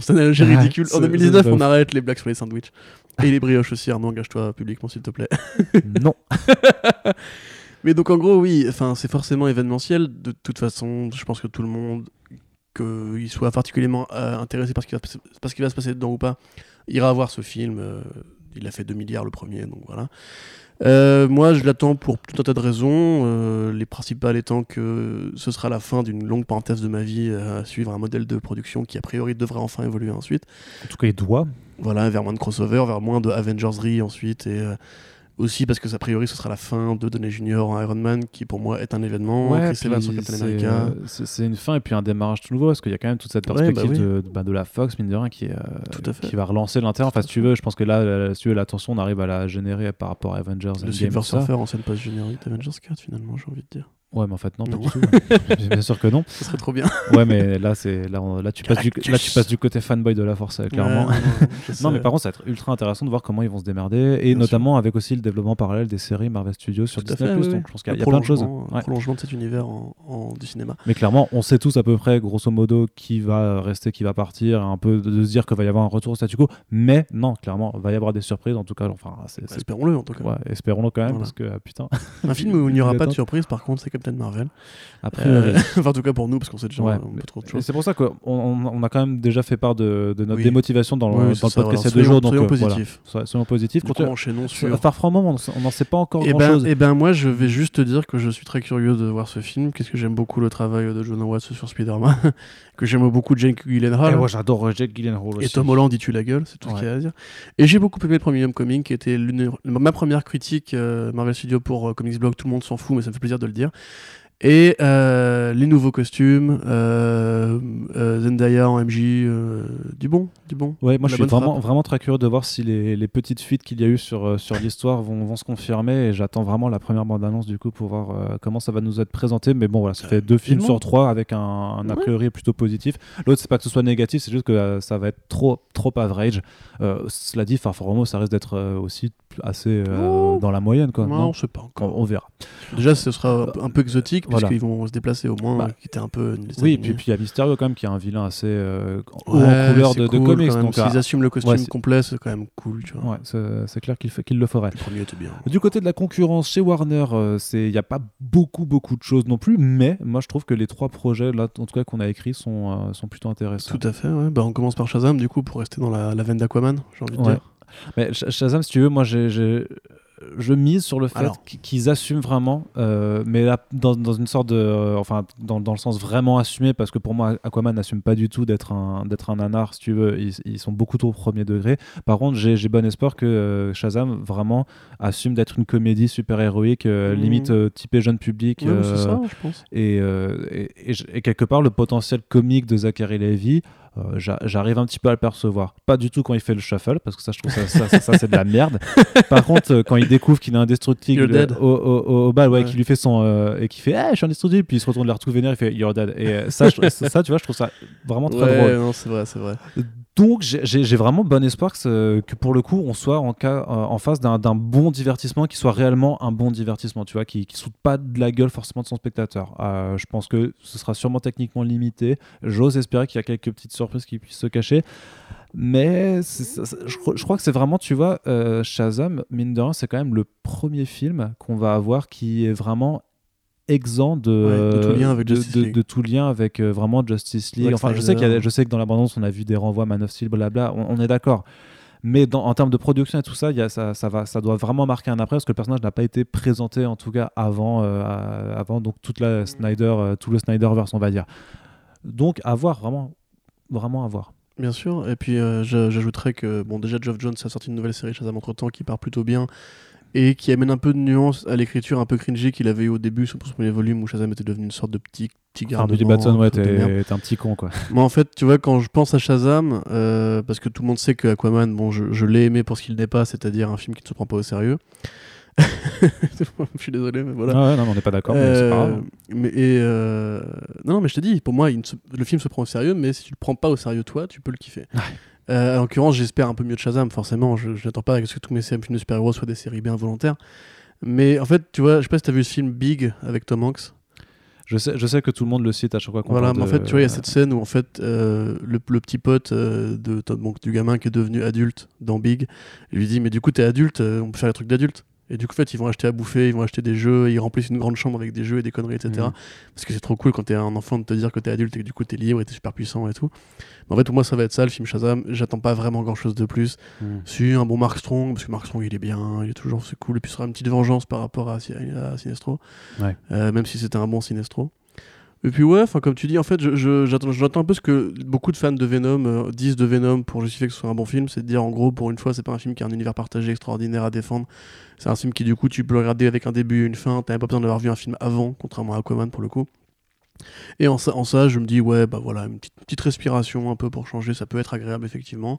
c'est une analogie ridicule. En c'est- 2019, c'est on arrête les blagues sur les sandwichs. Et les brioches aussi, Arnaud, engage-toi publiquement s'il te plaît. [LAUGHS] non. [LAUGHS] Mais donc en gros, oui, c'est forcément événementiel. De toute façon, je pense que tout le monde, qu'il soit particulièrement euh, intéressé par ce, qui va, se passer- par ce qui va se passer dedans ou pas, ira voir ce film. euh, il a fait 2 milliards le premier, donc voilà. Euh, moi, je l'attends pour tout un tas de raisons. euh, les principales étant que ce sera la fin d'une longue parenthèse de ma vie euh, à suivre un modèle de production qui, a priori, devrait enfin évoluer ensuite. En tout cas, il doit. Voilà, vers moins de crossover, vers moins de Avengersry ensuite, et aussi parce que a priori ce sera la fin de Downey Junior en Iron Man, qui pour moi est un événement. Chris Evans Captain c'est, America. euh, C'est une fin et puis un démarrage tout nouveau parce qu'il y a quand même toute cette Ouais, perspective bah oui. de, bah, de la Fox, mine de rien, qui, euh, Tout à fait. qui va relancer l'intérêt. Enfin, si tu veux, je pense que là, si tu veux, l'attention, on arrive à la générer par rapport à Avengers. Le Silver. Surfer en scène post-générique d'Avengers 4, finalement, j'ai envie de dire. Ouais, mais en fait, non, pas Non. du tout. [LAUGHS] Bien sûr que non. Ce serait trop bien. Ouais, mais là, c'est là, on- là, tu passes du, là, tu passes du côté fanboy de la force, euh, clairement. Ouais, [LAUGHS] non, mais par contre, ça va être ultra intéressant de voir comment ils vont se démerder, et Bien notamment avec aussi le développement parallèle des séries Marvel Studios sur Tout Disney+. fait, oui, donc je pense qu'il y a, y plein de choses. un Ouais. prolongement de cet univers en, en- du cinéma. Mais clairement, on sait tous à peu près, grosso modo, qui va rester, qui va partir, un peu de, se dire qu'il va y avoir un retour au statu quo. Mais non, clairement, il va y avoir des surprises. En tout cas, enfin, Espérons-le, en tout cas. ouais, espérons-le quand même, Voilà. parce que ah, putain. Un film où il n'y aura [LAUGHS] pas de surprise, par contre, c'est Captain Marvel. A priori. Euh, [LAUGHS] enfin, en tout cas pour nous, parce qu'on sait déjà Ouais, peu trop de Et choses. c'est pour ça qu'on on, on a quand même déjà fait part de, de notre Oui. démotivation dans, le- Oui, dans le ça, podcast voilà. il y a deux jours. Donc, soyons euh, voilà. positifs. Soyons- Soyons positifs. Coup, enchaînons sur... Far From Home, on on n'en sait pas encore Eh grand ben, chose. eh ben, moi, je vais juste te dire que je suis très curieux de voir ce film, qu'est-ce que j'aime beaucoup le travail de John Watts sur Spider-Man, [LAUGHS] que j'aime beaucoup Jake Gyllenhaal. Et moi, j'adore Jake Gyllenhaal aussi. Et Tom Holland, il tue la gueule, c'est tout ce qu'il y a à dire. Et j'ai beaucoup aimé le premier Homecoming, qui était ma première critique euh, Marvel Studios pour euh, Comics Blog. Tout le monde s'en fout, mais ça me fait plaisir de le dire. Et euh, les nouveaux costumes, euh, euh, Zendaya en MJ, du bon, du bon. Ouais, moi je suis vraiment, frappe. vraiment très curieux de voir si les, les petites fuites qu'il y a eu sur, sur l'histoire vont, vont se confirmer et j'attends vraiment la première bande-annonce du coup pour voir comment ça va nous être présenté. Mais bon, voilà, ça fait deux films sur trois avec un, un a Ouais. priori plutôt positif. L'autre, c'est pas que ce soit négatif, c'est juste que ça va être trop, trop average. Cela dit, Far From Home, ça risque d'être aussi assez euh, Oh. dans la moyenne quoi. non, non on sait pas on, encore. on verra. Déjà, ce sera un peu- un peu exotique, Voilà. puisqu'ils vont se déplacer au moins, Bah, euh, qui était un peu. Oui, et puis puis il y a Mysterio quand même qui est un vilain assez euh, haut Ouais, en couleur de, de cool, comics. même. Donc, S'ils ah, assument le costume ouais, complet, c'est quand même cool, tu vois. ouais, c'est clair qu'il le ferait. Le premier était bien. Du côté de la concurrence chez Warner, euh, c'est il n'y a pas beaucoup beaucoup de choses non plus, mais moi je trouve que les trois projets là, en tout cas qu'on a écrits, sont euh, sont plutôt intéressants. Tout à fait, ouais. Bah, on commence par Shazam, du coup, pour rester dans la, la veine d'Aquaman, j'ai envie de Ouais. dire. Mais Sh- Shazam, si tu veux, moi j'ai je mise sur le fait qu'ils assument vraiment, euh, mais là, dans, dans une sorte de. euh, enfin, dans, dans le sens vraiment assumé, parce que pour moi, Aquaman n'assume pas du tout d'être un, d'être un nanar, si tu veux. Ils, ils sont beaucoup trop au premier degré. Par contre, j'ai bon espoir que euh, Shazam vraiment assume d'être une comédie super-héroïque, Mhm. limite typée jeune public. Euh, ça, je pense. et, et, et je- et quelque part, le potentiel comique de Zachary Levy, euh, j'a- j'arrive un petit peu à le percevoir. Pas du tout quand il fait le shuffle, parce que ça, je trouve ça, ça, ça, ça, c'est de la merde. [LAUGHS] Par contre, euh, quand il découvre qu'il est indestructible dead. au, au, bal, ouais, Ouais. qui lui fait son. euh, et qui fait, eh, je suis indestructible, puis il se retourne l'air tout vénère, il fait, You're dead. Et ça, je- ça, tu vois, je trouve ça vraiment très Ouais, drôle. non, c'est vrai, c'est vrai. Donc j'ai- vraiment bon espoir que, pour le coup on soit en, cas, en face d'un bon divertissement qui soit réellement un bon divertissement, tu vois, qui ne saute pas de la gueule forcément de son spectateur. Je pense que ce sera sûrement techniquement limité. J'ose espérer qu'il y a quelques petites surprises qui puissent se cacher. Mais je, crois- je crois que c'est vraiment, tu vois, euh, Shazam, mine de rien, c'est quand même le premier film qu'on va avoir qui est vraiment exempt de, Ouais, de tout lien avec de- Justice de- League. de tout lien avec euh, vraiment Justice League. Enfin, je sais, Snyder. qu'il y a- je sais que dans l'abondance, on a vu des renvois Man of Steel, blabla, on, on est d'accord. Mais dans- en termes de production et tout ça, il y a, ça, ça, va, ça doit vraiment marquer un après parce que le personnage n'a pas été présenté en tout cas avant, euh, avant donc toute la Snyder, euh, tout le Snyderverse, on va dire. Donc à voir, vraiment, vraiment à voir. Bien sûr, et puis euh, j'a- j'ajouterais que bon déjà Geoff Jones a sorti une nouvelle série Shazam entre temps qui part plutôt bien et qui amène un peu de nuance à l'écriture un peu cringy qu'il avait eu au début sur son premier volume où Shazam était devenu une sorte de petit petit Enfin, garde Billy Batson, ouais, t'es t'es un petit con quoi. [LAUGHS] Moi, en fait, tu vois, quand je pense à Shazam, euh, parce que tout le monde sait que Aquaman, bon, je, je l'ai aimé pour ce qu'il n'est pas, c'est-à-dire un film qui ne se prend pas au sérieux. [LAUGHS] je suis désolé, mais voilà. Ah ouais, non, mais on n'est pas d'accord, mais c'est pas Euh, grave. mais, et, euh, Non, mais je t'ai dit, pour moi, ne se- le film se prend au sérieux, mais si tu le prends pas au sérieux, toi, tu peux le kiffer. Euh, en l'occurrence, j'espère un peu mieux de Shazam, forcément. Je, je n'attends pas à ce que tous mes films de super-héros soient des séries bien volontaires. Mais en fait, tu vois, je sais pas si t'as vu ce film Big avec Tom Hanks. Je sais, je sais que tout le monde le cite à chaque fois qu'on Voilà, mais en de- fait, tu vois, il y a cette scène où en fait euh, le, le petit pote euh, de donc, du gamin qui est devenu adulte dans Big lui dit mais du coup t'es adulte, euh, on peut faire les trucs d'adulte. Et du coup, en fait, ils vont acheter à bouffer, ils vont acheter des jeux, ils remplissent une grande chambre avec des jeux et des conneries, etc. Mhm. Parce que c'est trop cool quand t'es un enfant de te dire que t'es adulte et que du coup t'es libre et t'es super puissant et tout. Mais en fait, pour moi, ça va être ça, le film Shazam. J'attends pas vraiment grand chose de plus. Mhm. Si, un bon Mark Strong, parce que Mark Strong il est bien, il est toujours, c'est cool. Et puis ce sera une petite vengeance par rapport à, Si- à Sinestro. Ouais. Euh, même si c'était un bon Sinestro. Et puis ouais, enfin comme tu dis, en fait, je- je- j'attends un peu ce que beaucoup de fans de Venom euh, disent de Venom pour justifier que ce soit un bon film, c'est de dire en gros, pour une fois, c'est pas un film qui a un univers partagé extraordinaire à défendre. C'est un film qui du coup, tu peux le regarder avec un début et une fin. T'as même pas besoin d'avoir vu un film avant, contrairement à Aquaman pour le coup. Et en ça, en ça, je me dis ouais, bah voilà, une petite, petite respiration un peu pour changer, ça peut être agréable effectivement.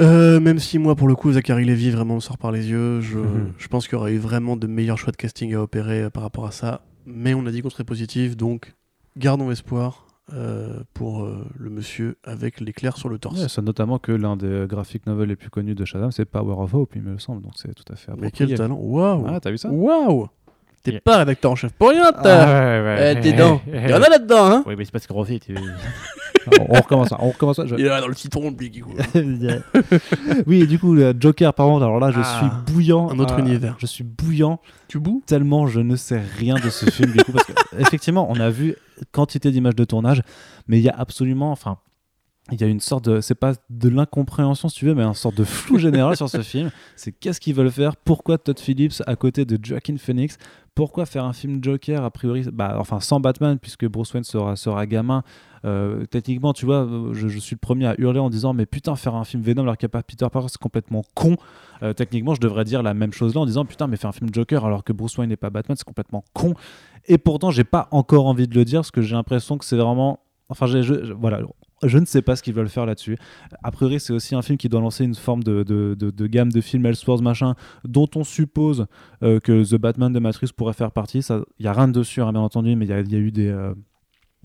Euh, même si moi, pour le coup, Zachary Levy vraiment me sort par les yeux, je, Mhm. je pense qu'il y aurait eu vraiment de meilleurs choix de casting à opérer euh, par rapport à ça. Mais on a dit qu'on serait positif, donc gardons espoir euh, pour euh, le monsieur avec l'éclair sur le torse. Ouais, ça notamment que l'un des graphic novels les plus connus de Shazam, c'est Power of Hope, il me semble, donc c'est tout à fait Mais approprié. quel talent Waouh Ah, t'as vu ça Waouh T'es Yeah. pas rédacteur en chef pour rien, Ah, t'as ouais, ouais. Eh, t'es dans [LAUGHS] Il y en a là-dedans, hein Oui, mais c'est pas ce qu'on refait. [LAUGHS] on recommence, on recommence. je- Il est là dans le citron, le Biggie, quoi. [LAUGHS] oui, et du coup, le Joker, par contre, alors là, je Ah, suis bouillant. un autre Ah, univers. Je suis bouillant Tu boues? tellement je ne sais rien de ce film, du coup, parce qu'effectivement, on a vu quantité d'images de tournage, mais il y a absolument, enfin, il y a une sorte de, c'est pas de l'incompréhension si tu veux, mais une sorte de flou général sur ce [LAUGHS] film. C'est qu'est-ce qu'ils veulent faire? Pourquoi Todd Phillips à côté de Joaquin Phoenix Pourquoi faire un film Joker a priori, bah, enfin sans Batman puisque Bruce Wayne sera, sera gamin. Euh, techniquement, tu vois, je, je suis le premier à hurler en disant mais putain faire un film Venom alors qu'il n'y a pas Peter Parker, c'est complètement con. Euh, techniquement, je devrais dire la même chose là en disant putain mais faire un film Joker alors que Bruce Wayne n'est pas Batman, c'est complètement con. Et pourtant, j'ai pas encore envie de le dire parce que j'ai l'impression que c'est vraiment, enfin, je, je- voilà. Je ne sais pas ce qu'ils veulent faire là-dessus. A priori, c'est aussi un film qui doit lancer une forme de, de, de- de gamme de films Elseworlds machin, dont on suppose euh, que The Batman de Matrix pourrait faire partie. Il n'y a rien de dessus, hein, bien entendu, mais il y, a- il y a eu des, euh,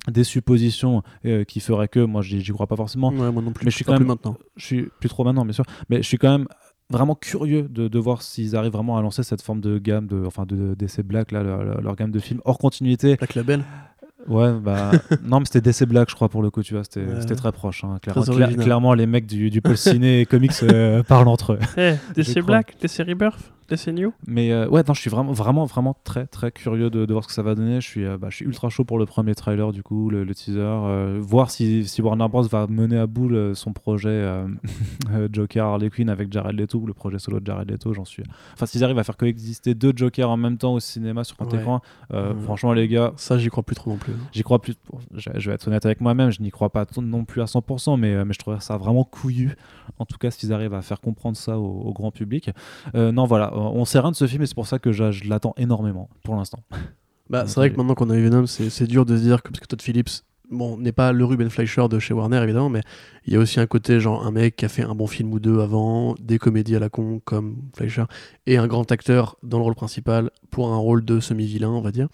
des suppositions euh, qui feraient que, moi, j'y crois pas forcément. Ouais, moi non plus. Mais je suis quand plus même- maintenant. Je suis plus trop maintenant, bien sûr, mais je suis quand même vraiment curieux de, de voir s'ils arrivent vraiment à lancer cette forme de gamme, de, enfin, de Black, là, leur- leur gamme de films hors continuité. Black Label. Ouais, bah [LAUGHS] non, mais c'était DC Black, je crois, pour le coup, tu vois, c'était Ouais. très proche. hein. Très Clairement, cla- original. clairement, les mecs du, du pôle ciné et comics euh, [LAUGHS] parlent entre eux. Eh, [LAUGHS] DC. Black, DC Rebirth, Mais euh, ouais, non, je suis vraiment, vraiment, vraiment très, très curieux de, de voir ce que ça va donner. Je suis, euh, bah, je suis ultra chaud pour le premier trailer, du coup, le, le teaser. euh, voir si, si Warner Bros. va mener à bout le- son projet [LAUGHS] Joker Harley Quinn avec Jared Leto, le projet solo de Jared Leto, j'en suis. Enfin, s'ils arrivent à faire coexister deux Jokers en même temps au cinéma sur grand Ouais. écran, franchement, les gars, Ça, j'y crois plus trop non plus. J'y crois plus. Je, je vais être honnête avec moi-même, je n'y crois pas non plus à 100%, mais, mais je trouverais ça vraiment couillu. En tout cas, s'ils arrivent à faire comprendre ça au, au grand public. Non, voilà, on sait rien de ce film et c'est pour ça que je, je l'attends énormément pour l'instant. Bah, c'est vrai que maintenant qu'on a eu Venom, c'est c'est dur de se dire que parce que Todd Phillips bon, n'est pas le Ruben Fleischer de chez Warner évidemment, mais il y a aussi un côté genre un mec qui a fait un bon film ou deux avant, des comédies à la con comme Fleischer, et un grand acteur dans le rôle principal pour un rôle de semi-vilain, on va dire.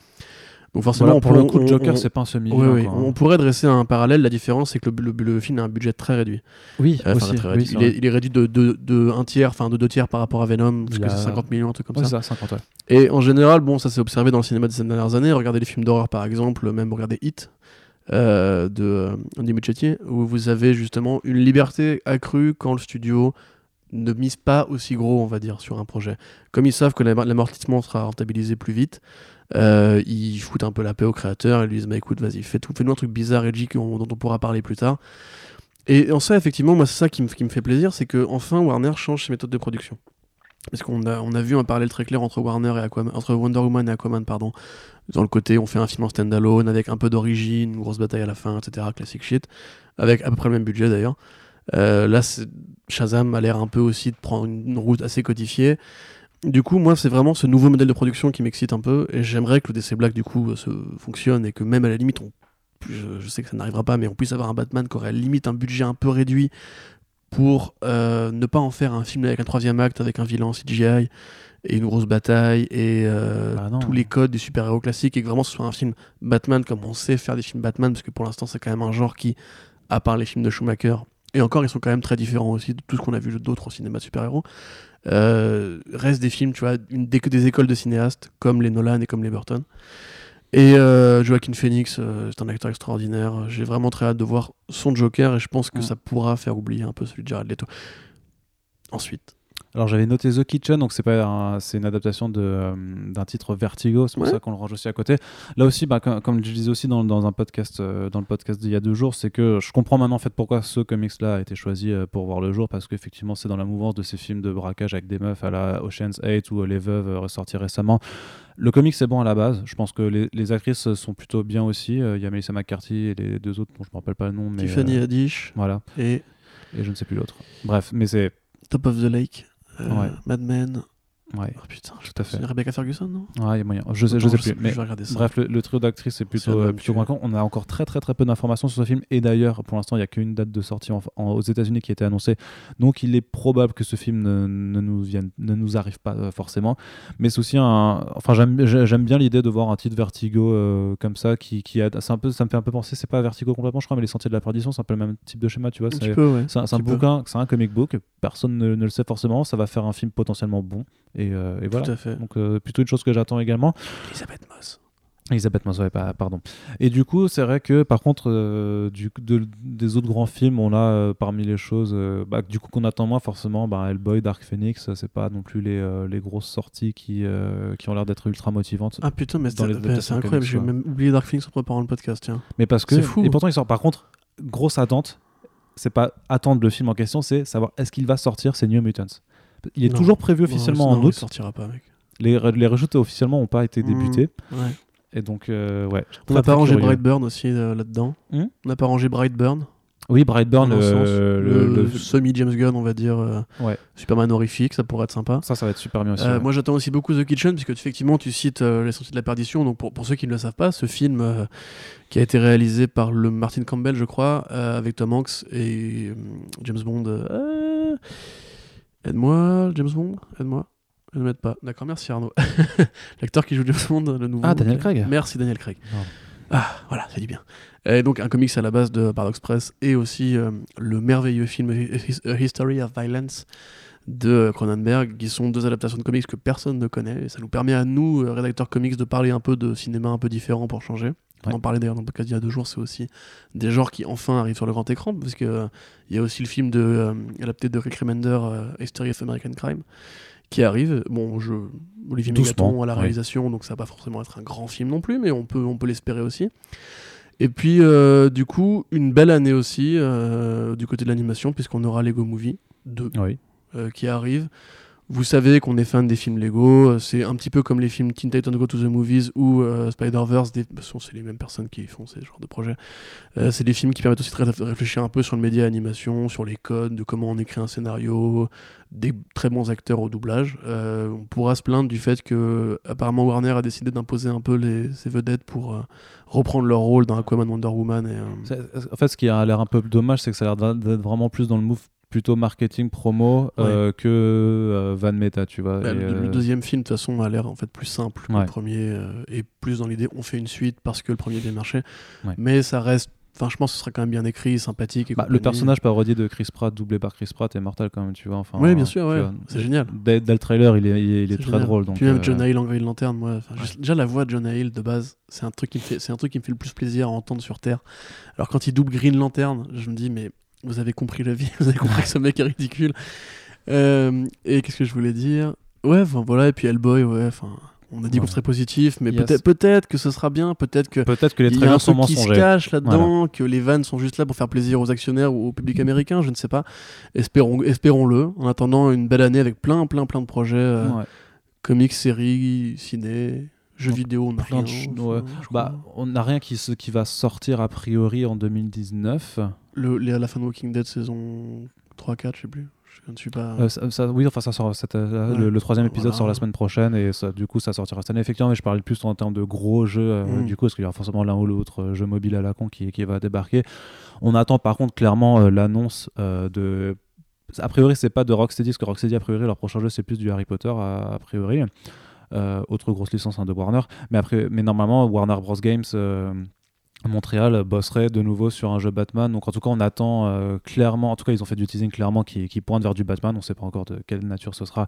Donc forcément, Voilà, on pour peut- le coup, on- Joker, on- c'est pas un semi oui, oui, on pourrait dresser un parallèle. La différence, c'est que le, le- le film a un budget très réduit. Oui, Euh, aussi, très oui, il, est, il est réduit de, de, de un tiers, enfin de deux tiers par rapport à Venom, parce que c'est 50 millions, un truc comme Ouais, ça. c'est ça, 50, ouais. Et en général, bon, ça s'est observé dans le cinéma des dernières années. Regardez les films d'horreur, par exemple, même regardez Hit euh, de euh, Andy Muschietti, où vous avez justement une liberté accrue quand le studio ne mise pas aussi gros, on va dire, sur un projet. Comme ils savent que l'am- l'amortissement sera rentabilisé plus vite, euh, ils foutent un peu la paix au créateur et lui disent bah écoute, vas-y, fais tout, fais-nous un truc bizarre edgy dont on pourra parler plus tard. Et en ça, effectivement, moi, c'est ça qui me, qui me fait plaisir, c'est que enfin Warner change ses méthodes de production. Parce qu'on a, on a vu un parallèle très clair entre Warner et Aquaman, entre Wonder Woman et Aquaman, pardon. Dans le côté, on fait un film en standalone avec un peu d'origine, une grosse bataille à la fin, etc. Classic shit. Avec à peu près le même budget d'ailleurs. Euh, là, Shazam a l'air un peu aussi de prendre une route assez codifiée. Du coup, moi, c'est vraiment ce nouveau modèle de production qui m'excite un peu. Et j'aimerais que le DC Black, du coup, euh, se fonctionne et que même à la limite, on, je, je sais que ça n'arrivera pas, mais on puisse avoir un Batman qui aurait à la limite un budget un peu réduit pour euh, ne pas en faire un film avec un troisième acte, avec un vilain CGI et une grosse bataille et euh, Bah tous les codes des super-héros classiques et que vraiment ce soit un film Batman comme on sait faire des films Batman parce que pour l'instant c'est quand même un genre qui, à part les films de Schumacher, et encore ils sont quand même très différents aussi de tout ce qu'on a vu d'autres au cinéma de super-héros, euh, reste des films, tu vois, une, des, des écoles de cinéastes comme les Nolan et comme les Burton. Et euh, Joaquin Phoenix, euh, c'est un acteur extraordinaire. J'ai vraiment très hâte de voir son Joker et je pense que ça pourra faire oublier un peu celui de Jared Leto. Ensuite, Alors j'avais noté The Kitchen, donc c'est pas un- c'est une adaptation de, euh, d'un titre Vertigo, c'est pour Ouais. ça qu'on le range aussi à côté. Là aussi, bah, comme, comme je disais aussi dans, dans un podcast, euh, dans le podcast d'il y a deux jours, c'est que je comprends maintenant en fait pourquoi ce comics-là a été choisi euh, pour voir le jour, parce qu'effectivement c'est dans la mouvance de ces films de braquage avec des meufs à la Ocean's 8 ou Les Veuves ressortis récemment. Le comics c'est bon à la base, je pense que les, les actrices sont plutôt bien aussi. Il y a Melissa McCarthy et les deux autres dont je me rappelle pas le nom, mais Tiffany Haddish voilà, et et je ne sais plus l'autre. Bref, mais c'est Top of the Lake, euh, Ouais. Mad Men. Ouais, Oh putain, tout à fait. Rebecca Ferguson, non? Ouais, il y a moyen. Je sais, je sais plus. Mais. Bref, le, le trio d'actrices est plutôt, euh, plutôt convaincant. On a encore très très très peu d'informations sur ce film. Et d'ailleurs, pour l'instant, il n'y a qu'une date de sortie en- en- aux États-Unis qui a été annoncée. Donc il est probable que ce film ne, ne nous, vienne, ne nous arrive pas euh, forcément. Mais c'est aussi un. Enfin, j'aime j'ai- j'aime bien l'idée de voir un titre Vertigo euh, comme ça qui, qui a. Un peu, ça me fait un peu penser, c'est pas Vertigo complètement, je crois, mais Les Sentiers de la Perdition, c'est un peu le même type de schéma, tu vois. C'est- ouais. un, bouquin, c'est un comic book, personne ne, ne le sait forcément, ça va faire un film potentiellement bon, et, euh, et voilà. Tout à fait. Donc euh, plutôt une chose que j'attends également. Elisabeth Moss. Elisabeth Moss, ouais, pardon. Et du coup, c'est vrai que par contre, euh, du, de- des autres grands films, on a euh, parmi les choses, euh, bah, du coup qu'on attend moins forcément, bah, Hellboy, Dark Phoenix, c'est pas non plus les, les grosses sorties qui, qui ont l'air d'être ultra motivantes. Ah putain, mais c'est incroyable. J'ai même oublié Dark Phoenix en préparant le podcast, tiens. Mais parce que, C'est fou. et pourtant il sort. Par contre, grosse attente, c'est pas attendre le film en question, c'est savoir est-ce qu'il va sortir, c'est New Mutants. Il est Non. toujours prévu officiellement Non, en Il août. sortira pas, mec. Les, les reshoots officiellement n'ont pas été Mm. débutés. Ouais. Et donc, euh, ouais. On n'a pas rangé curieux. Brightburn aussi euh, là-dedans. Hmm on n'a pas rangé Brightburn. Oui, Brightburn, un euh, sens. le- le, le- semi-James Gunn, on va dire. euh, Ouais. Superman horrifique, ça pourrait être sympa. ça, ça va être super bien aussi. Euh, ouais. Moi j'attends aussi beaucoup The Kitchen, puisque effectivement tu cites euh, Les Sentiers de la Perdition. Donc pour, pour ceux qui ne le savent pas, ce film euh, qui a été réalisé par le Martin Campbell, je crois, euh, avec Tom Hanks et euh, James Bond. Aide-moi, James Bond, aide-moi. Ne m'aide pas. D'accord, merci Arnaud. [LAUGHS] L'acteur qui joue James Bond, le nouveau. Ah, Daniel Craig. Merci Daniel Craig. Ah, voilà, ça dit bien. Et donc un comics à la base de Paradox Press et aussi euh, le merveilleux film His- A History of Violence de Cronenberg, qui sont deux adaptations de comics que personne ne connaît. Et ça nous permet à nous, euh, rédacteurs comics, de parler un peu de cinéma un peu différent pour changer. On Ouais. en parlait d'ailleurs dans le podcast il y a deux jours, c'est aussi des genres qui enfin arrivent sur le grand écran, parce que euh, il y a aussi le film de, euh, adapté de Rick Remender, euh, History of American Crime, qui arrive. Bon, je, Olivier Mégaton à la ouais. réalisation, donc ça va pas forcément être un grand film non plus, mais on peut, on peut l'espérer aussi. Et puis, euh, du coup, une belle année aussi euh, du côté de l'animation, puisqu'on aura Lego Movie 2 Oui. euh, qui arrive. Vous savez qu'on est fan des films Lego, c'est un petit peu comme les films Teen Titans Go to the Movies ou euh, Spider-Verse, des... c'est les mêmes personnes qui font ces genres de projets. Euh, c'est des films qui permettent aussi de réfléchir un peu sur le média animation, sur les codes, de comment on écrit un scénario, des très bons acteurs au doublage. Euh, on pourra se plaindre du fait que apparemment Warner a décidé d'imposer un peu ses vedettes pour reprendre leur rôle dans Aquaman Wonder Woman. Et, En fait, ce qui a l'air un peu dommage, c'est que ça a l'air d'être vraiment plus dans le move plutôt marketing promo euh, que euh, van meta tu vois bah, le, euh, deuxième film de toute façon a l'air en fait plus simple que le premier et plus dans l'idée on fait une suite parce que le premier bien marché mais ça reste Enfin, je pense que ce sera quand même bien écrit, sympathique. Bah, le personnage parodie de Chris Pratt, doublé par Chris Pratt, est mortel quand même, tu vois. Enfin, oui, bien sûr, ouais. c'est génial. Dès, le trailer, il est, il est, très drôle. Donc, Puis même John Hale en Green Lantern, moi, déjà la voix de John Hale de base, c'est un truc qui me fait, c'est un truc qui me fait le plus plaisir à entendre sur Terre. Alors quand il double Green Lantern, je me dis mais vous avez compris la vie, [LAUGHS] vous avez compris que ce mec est ridicule. Euh, et qu'est-ce que je voulais dire? Ouais, voilà, et puis Hellboy, ouais, enfin. On a dit qu'on serait positif, mais peut-être peut-être que ce sera bien, peut-être que peut-être que les trailers sont qui se cache là-dedans, que les vannes sont juste là pour faire plaisir aux actionnaires ou au public américain, je ne sais pas. Espérons, espérons-le. En attendant une belle année avec plein, plein, plein de projets, euh, comics, séries, ciné, jeux vidéo, on a rien. bah, on n'a rien qui, qui va sortir a priori en 2019 le, à la fin de Walking Dead saison 3-4, je sais plus. Je ne suis pas. Euh, ça, oui, enfin, ça sort. Euh, le, troisième épisode sort la semaine prochaine et ça, du coup, ça sortira cette année. Effectivement, mais je parlais plus en termes de gros jeux, euh, mm. du coup, parce qu'il y aura forcément l'un ou l'autre jeu mobile à la con qui, qui va débarquer. On attend par contre clairement l'annonce de. A priori, c'est pas de Rocksteady, parce que Rocksteady, a priori, leur prochain jeu, c'est plus du Harry Potter, a, priori. Autre grosse licence hein, de Warner. Mais, après, mais normalement, Warner Bros. Games Montréal bosserait de nouveau sur un jeu Batman. Donc en tout cas, on attend euh, clairement, en tout cas, ils ont fait du teasing clairement qui, pointe vers du Batman. On ne sait pas encore de quelle nature ce sera.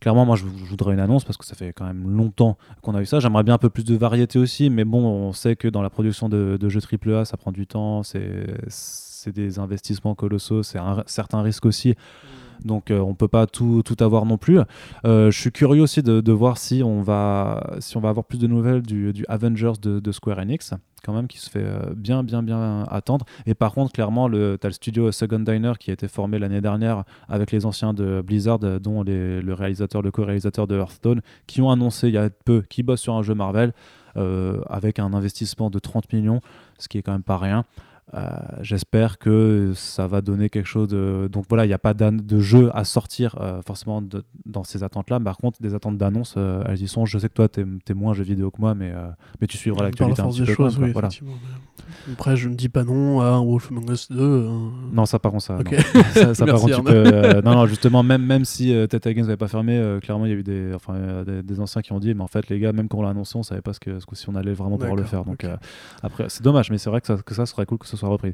Clairement, moi, je, voudrais une annonce parce que ça fait quand même longtemps qu'on a eu ça. J'aimerais bien un peu plus de variété aussi, mais bon, on sait que dans la production de, de jeux AAA, ça prend du temps, c'est des investissements colossaux, c'est un certain risque aussi. Donc euh, on peut pas tout, tout avoir non plus. Euh, je suis curieux aussi de, voir si on, va, si on va avoir plus de nouvelles du, Avengers de, Square Enix quand même qui se fait euh, bien bien bien attendre et par contre clairement le, as le studio Second Diner qui a été formé l'année dernière avec les anciens de Blizzard dont le réalisateur le co-réalisateur de Hearthstone qui ont annoncé il y a peu qu'ils bossent sur un jeu Marvel avec un investissement de 30 millions ce qui est quand même pas rien j'espère que ça va donner quelque chose de. Donc voilà, il n'y a pas de jeu à sortir euh, forcément dans ces attentes-là. Par contre, des attentes d'annonce, euh, elles y sont. Je sais que toi, tu es, moins jeu vidéo que moi, mais, mais tu suivras l'actualité un petit peu. Choses, oui, voilà. Après, je ne dis pas non à Wolf Among Us 2. Hein. Non, ça par contre, ça. Non. ça, par [LAUGHS] contre, tu peux, non, non, justement, même, même si euh, Teta Games n'avait pas fermé, clairement, il y a eu des, enfin, des, anciens qui ont dit, mais en fait, les gars, même quand on l'a annoncé, on savait pas ce que, ce que, si on allait vraiment pouvoir le faire. Donc, après, c'est dommage, mais c'est vrai que ça, que ça serait cool que ce soit repris.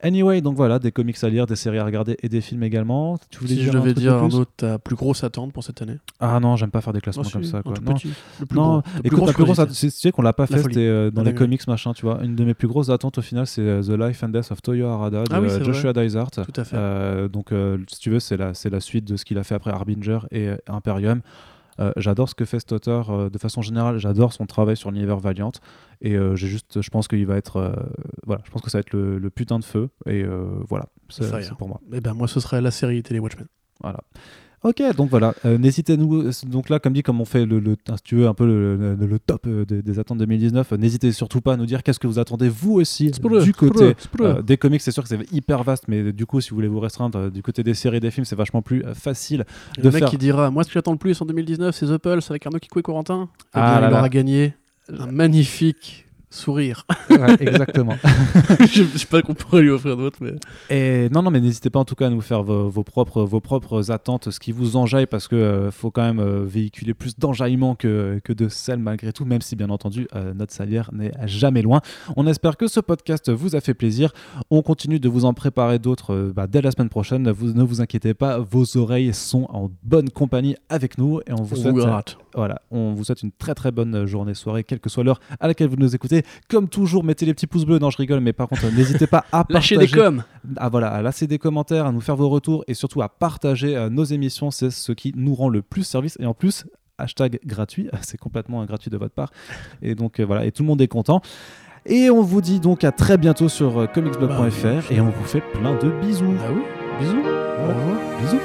Anyway, donc voilà, des comics à lire, des séries à regarder et des films également. Tu voulais si dire je devais dire ta plus grosse attente pour cette année? Ah non, j'aime pas faire des classements comme ça. Quoi. Non, le plus non, gros, écoute, la plus grosse, tu sais qu'on l'a pas fait, c'était euh, dans les comics machin, tu vois. Une de mes plus grosses attentes au final, c'est euh, The Life and Death of Toyo Harada de ah Joshua Dysart. Tout à fait. Euh, donc, si tu veux, c'est la, la suite de ce qu'il a fait après Harbinger et Imperium. Euh, j'adore ce que fait cet auteur euh, de façon générale. J'adore son travail sur l'univers Valiant. Et euh, j'ai juste, je pense qu'il va être, voilà, je pense que ça va être le, putain de feu. Et voilà, c'est pour moi. Et eh ben moi, ce serait la série télé Watchmen. Voilà. Ok, donc voilà. Euh, n'hésitez nous. Donc là, comme dit, comme on fait le, le si tu veux un peu le, le, top euh, des, attentes 2019, n'hésitez surtout pas à nous dire qu'est-ce que vous attendez vous aussi du côté euh, des comics. C'est sûr que c'est hyper vaste, mais du coup, si vous voulez vous restreindre du côté des séries, des films, c'est vachement plus facile. Le mec qui dira, moi, ce que j'attends le plus en 2019, c'est The Pulse avec Arnaud Kikou et Corentin. Eh ah, il aura gagné un magnifique sourire. exactement. [LAUGHS] je ne sais pas qu'on pourrait lui offrir d'autres, mais. Et non, non, mais n'hésitez pas en tout cas à nous faire vos, propres, vos propres attentes, ce qui vous enjaille, parce que euh, faut quand même euh, véhiculer plus d'enjaillement que, que de sel malgré tout, même si bien entendu euh, notre salière n'est jamais loin. On espère que ce podcast vous a fait plaisir. On continue de vous en préparer d'autres bah, dès la semaine prochaine. Vous, ne vous inquiétez pas, vos oreilles sont en bonne compagnie avec nous et on vous souhaite, voilà, on vous souhaite une très très bonne journée, soirée, quelle que soit l'heure à laquelle vous nous écoutez. Comme toujours, mettez les petits pouces bleus. Non, je rigole, mais par contre, n'hésitez pas à [LAUGHS] lâcher des coms. À, voilà, à lâcher des commentaires, à nous faire vos retours et surtout à partager euh, nos émissions. C'est ce qui nous rend le plus service. Et en plus, hashtag gratuit, [LAUGHS] c'est complètement gratuit de votre part. Et donc euh, voilà, et tout le monde est content. Et on vous dit donc à très bientôt sur euh, comicsblog.fr bah, et on vous fait plein de bisous. Ah oui, bisous. Bisous.